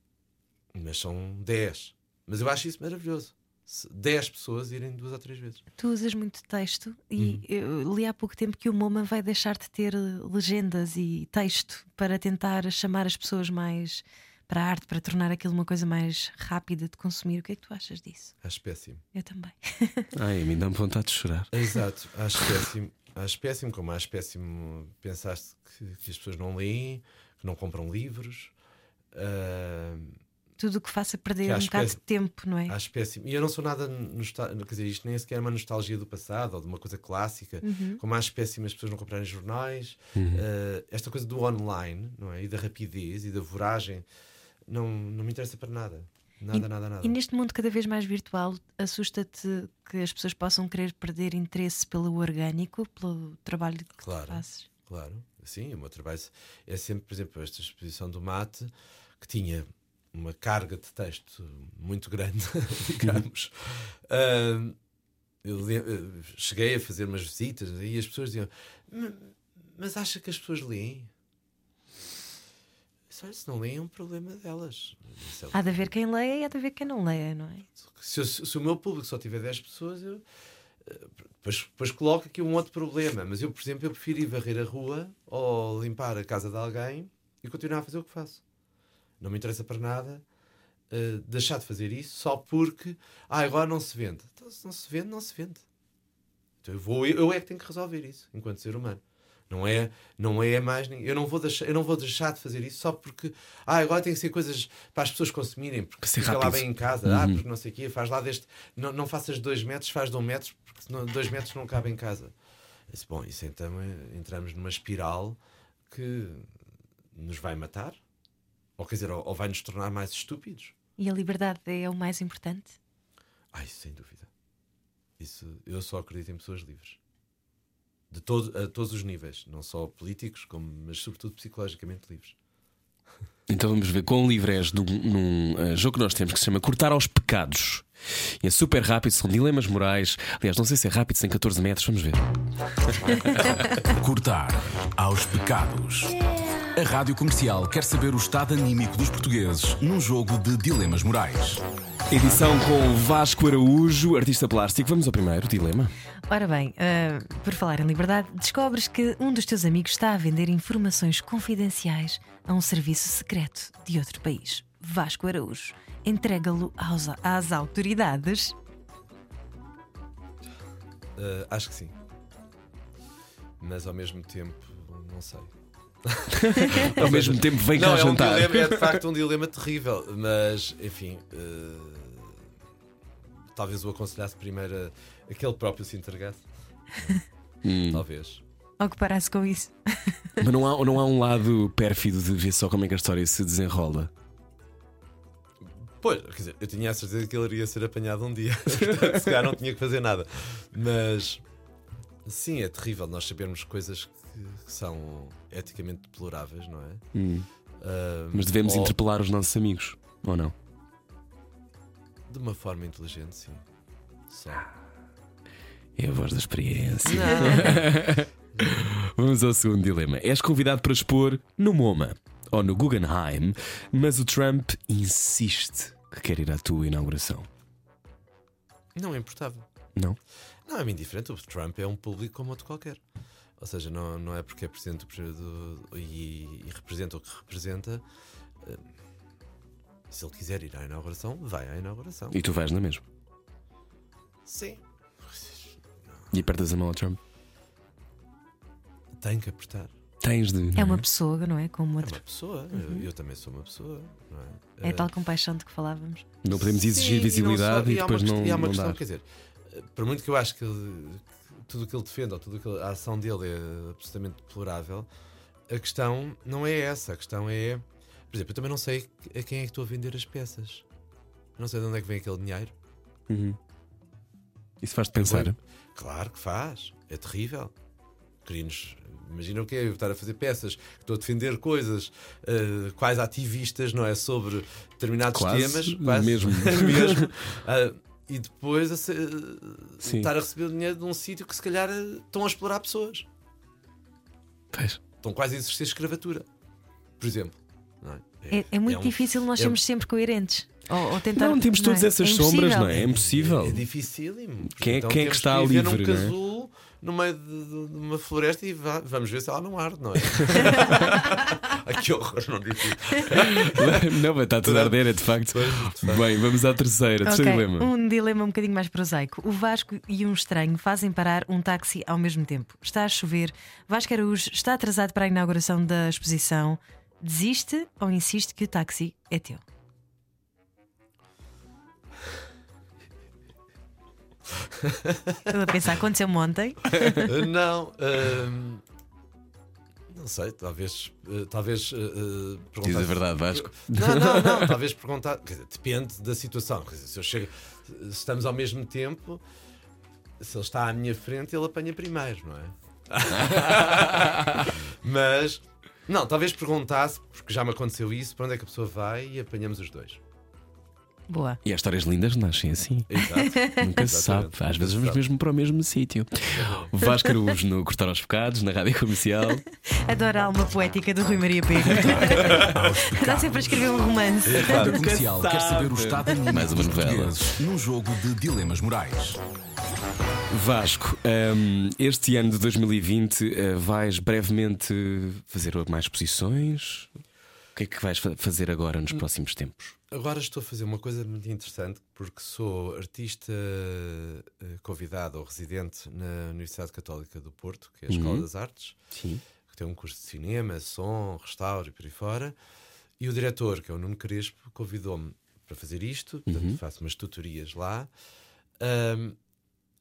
mas são 10. Mas eu acho isso maravilhoso. se 10 pessoas irem duas ou três vezes. Tu usas muito texto Uhum. e eu li há pouco tempo que o MoMA vai deixar de ter eh, legendas e texto para tentar chamar as pessoas mais para a arte, para tornar aquilo uma coisa mais rápida de consumir. O que é que tu achas disso? Acho péssimo. Eu também. Ai, a mim dá-me vontade de chorar. Exato, acho péssimo. Acho péssimo, como acho péssimo pensaste que, que as pessoas não leem, que não compram livros. Ah, Tudo o que faça perder Que um bocado péssimo. de tempo, não é? Acho péssimo. E eu não sou nada quer dizer, isto nem sequer é uma nostalgia do passado ou de uma coisa clássica. Como acho péssimo as pessoas não comprarem jornais. Eh, esta coisa do online não é? e da rapidez e da voragem não, não me interessa para nada. Nada, nada, nada. E neste mundo cada vez mais virtual, assusta-te que as pessoas possam querer perder interesse pelo orgânico, pelo trabalho que Claro. tu fazes? Claro, sim, o meu trabalho é sempre, por exemplo, esta exposição do mate que tinha uma carga de texto muito grande, digamos. Ah, eu eh, cheguei a fazer umas visitas e as pessoas diziam: "Ma- Mas acha que as pessoas leem? Eu "Olha, Se não leem, é um problema delas. Eu disse, Há de haver quem leia e há de haver quem não leia, não é? se, eu- se o meu público só tiver 10 pessoas, eu eh, depois, depois coloco aqui um outro problema. Mas eu, por exemplo, eu prefiro ir varrer a rua ou limpar a casa de alguém e continuar a fazer o que faço. Não me interessa para nada eh, deixar de fazer isso só porque ah, agora não se vende. Então, se não se vende, não se vende. Então eu, vou, eu é que tenho que resolver isso enquanto ser humano. Não é, não é mais. Eu não, vou deixar, eu não vou deixar de fazer isso só porque ah, agora tem que ser coisas para as pessoas consumirem, porque ser fica lá bem em casa, ah, porque não sei o quê, faz lá deste. Não, não faças dois metros, faz de um metro, porque senão dois metros não cabe em casa. Eu disse, bom, isso então é- entramos numa espiral que nos vai matar, ou quer dizer, ou, ou vai nos tornar mais estúpidos. E a liberdade é o mais importante? Ai, sem dúvida. Isso, eu só acredito em pessoas livres. De todo, a todos os níveis, não só políticos, como, mas sobretudo psicologicamente livres. Então vamos ver quão livre és num, num, eh, jogo que nós temos que se chama Cortar aos Pecados. E é super rápido, são dilemas morais. Aliás, não sei se é rápido, sem 14 metros, vamos ver. Cortar aos pecados. A Rádio Comercial quer saber o estado anímico dos portugueses num jogo de dilemas morais. Edição com Vasco Araújo, artista plástico. Vamos ao primeiro dilema. Ora bem, ah, por falar em liberdade, descobres que um dos teus amigos está a vender informações confidenciais a um serviço secreto de outro país. Vasco Araújo entrega-lo às autoridades. Ah, acho que sim. Mas ao mesmo tempo, não sei. Ao mesmo tempo, vem cá não, é um jantar. dilema, é de facto um dilema terrível, mas enfim, eh, talvez o aconselhasse primeiro a, a que ele próprio se entregasse. Hum. Talvez. Ou que parasse com isso. Mas não há, não há um lado pérfido de ver só como é que a história se desenrola. Pois, quer dizer, eu tinha a certeza que ele iria ser apanhado um dia, portanto, se calhar não tinha que fazer nada. Mas sim, é terrível nós sabermos coisas que, que são eticamente deploráveis, não é? Hum. Ah, Mas devemos ou interpelar os nossos amigos, ou não? De uma forma inteligente, sim. Só. É a voz da experiência. Vamos ao segundo dilema. És convidado para expor no MoMA ou no Guggenheim, mas o Trump insiste que quer ir à tua inauguração. Não é importável. Não? Não, é bem diferente. O Trump é um público como outro qualquer. Ou seja, não, não é porque é presidente do, do- e, e representa o que representa. eh, Se ele quiser ir à inauguração, vai à inauguração. E tu vais na mesma. Sim. E apertas a mão ao Trump. Tem que apertar. Tens de. É uma pessoa, não é? Como É outra. uma pessoa. Eu, eu também sou uma pessoa. Não é? É Eh, tal compaixão de que falávamos. Não podemos Sim, exigir e não visibilidade e, há uma depois questão- não, e há uma não questão, dar. quer dizer, eh, por muito que eu acho que ele- que tudo o que ele defende ou tudo que ele- a ação dele é absolutamente deplorável, a questão não é essa. A questão é, por exemplo, eu também não sei a quem é que estou a vender as peças. Eu não sei de onde é que vem aquele dinheiro. Uhum. Isso faz-te pensar. Claro que faz. É terrível. Queridos, imagina o que é eu estar a fazer peças, que estou a defender coisas eh, quase ativistas, não é? Sobre determinados Quase, temas. mesmo. mesmo. Ah, e depois a se- Sim. estar a receber dinheiro de um sítio que se calhar eh, estão a explorar pessoas. Pois. Estão quase a exercer escravatura. Por exemplo. não é? É, é muito um- difícil nós é- sermos sempre coerentes. Ou, ou tentar. Não, temos todas é? essas É sombras, não é? É impossível. É dificílimo. Quem é- Então quem é que está viver livre, num não é? casulo no meio de, de- de uma floresta e va- vamos ver se ela não arde, não é? Ai, que horror, não disse não, mas está tudo a arder, é de facto. Bem, vamos à terceira. Ok, Terceiro dilema. Um dilema um bocadinho mais prosaico. O Vasco e um estranho fazem parar um táxi ao mesmo tempo. Está a chover. Vasco Araújo está atrasado para a inauguração da exposição. Desiste ou insiste que o táxi é teu? Estou a pensar, aconteceu-me ontem. Não, hum, não sei, talvez. uh, talvez uh, uh, Diz perguntar- a verdade, Vasco. Não, não, não, talvez perguntar. quer dizer, depende da situação. Quer dizer, se eu chego, se estamos ao mesmo tempo, se ele está à minha frente, ele apanha primeiro, não é? Mas, não, talvez perguntasse, porque já me aconteceu isso, para onde é que a pessoa vai e apanhamos os dois. Boa. E as histórias lindas nascem assim. Exato. Nunca se sabe. Às vezes vamos mesmo para o mesmo sítio. Vasco Araújo no Cortar aos Pecados, na rádio comercial. Adoro a alma poética do Rui Maria Pego. Está sempre a escrever um romance. A Rádio Comercial quer saber o estado Mais uma novela. num jogo de dilemas morais. Vasco, hum, este ano de 2020 eh, vais brevemente fazer mais exposições? O que é que vais fa- fazer agora nos próximos tempos? Agora estou a fazer uma coisa muito interessante porque sou artista eh, convidado ou residente na Universidade Católica do Porto, que é a Escola das Artes, Sim. que tem um curso de cinema, som, restauro e por aí fora. E o diretor, que é o Nuno Crespo, convidou-me para fazer isto, portanto faço umas tutorias lá. Ahm,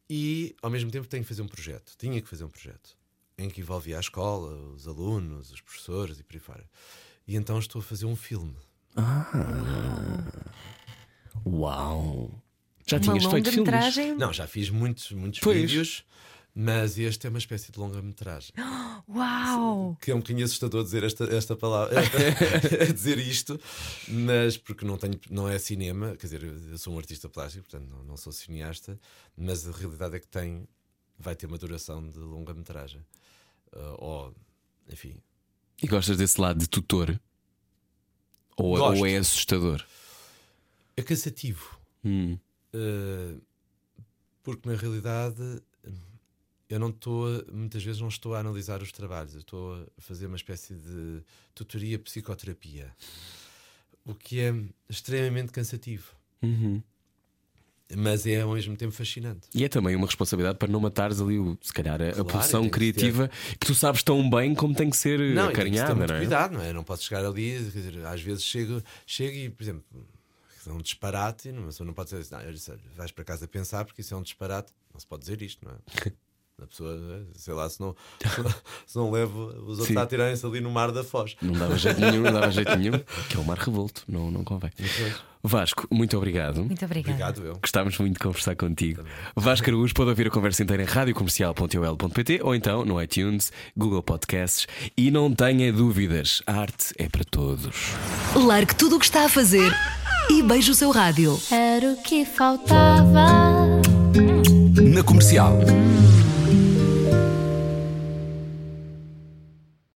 e ao mesmo tempo tenho que fazer um projeto, tinha que fazer um projeto em que envolvia a escola, os alunos, os professores e por aí fora. E então estou a fazer um filme. Uau! Já Uma tinhas feito filmes? Não, já fiz muitos, muitos Pois. vídeos, mas este é uma espécie de longa-metragem. Uau! Que é um bocadinho assustador dizer esta, esta palavra, dizer isto, mas porque não, tenho, não é cinema, quer dizer, eu sou um artista plástico, portanto não, não sou cineasta, mas a realidade é que tem, vai ter uma duração de longa-metragem. Ah, ou, enfim, E gostas desse lado de tutor? Ou, Gosto. ou é assustador? é cansativo. Hum. Uh, porque na realidade eu não estou muitas vezes não estou a analisar os trabalhos, eu estou a fazer uma espécie de tutoria psicoterapia, o que é extremamente cansativo, Uhum. Mas é ao mesmo tempo fascinante. E é também uma responsabilidade para não matares ali, o, se calhar, a, a Claro, pulsão tem que criativa que tu sabes tão bem como tem que ser Não, e tem que acarinhada, não é? cuidado, não é? Não posso chegar ali, dizer, às vezes chego, chego e, por exemplo, é um disparate, a pessoa não pode dizer assim, não, eu disse, "Olha, vais para casa pensar porque isso é um disparate, não se pode dizer isto, não é? A pessoa, sei lá, se não, se não leva os outros Sim. a atirarem-se ali no mar da Foz. Não dava jeito nenhum, não dava jeito nenhum, que é o mar revolto, não, não convém. Vasco, muito obrigado. Muito obrigada. Obrigado, eu. Gostámos muito de conversar contigo. Vasco Araújo pode ouvir a conversa inteira em radiocomercial.ol.pt ou então no iTunes, Google Podcasts. E não tenha dúvidas, a arte é para todos. Largue tudo o que está a fazer e beije o seu rádio. Era o que faltava. Na comercial.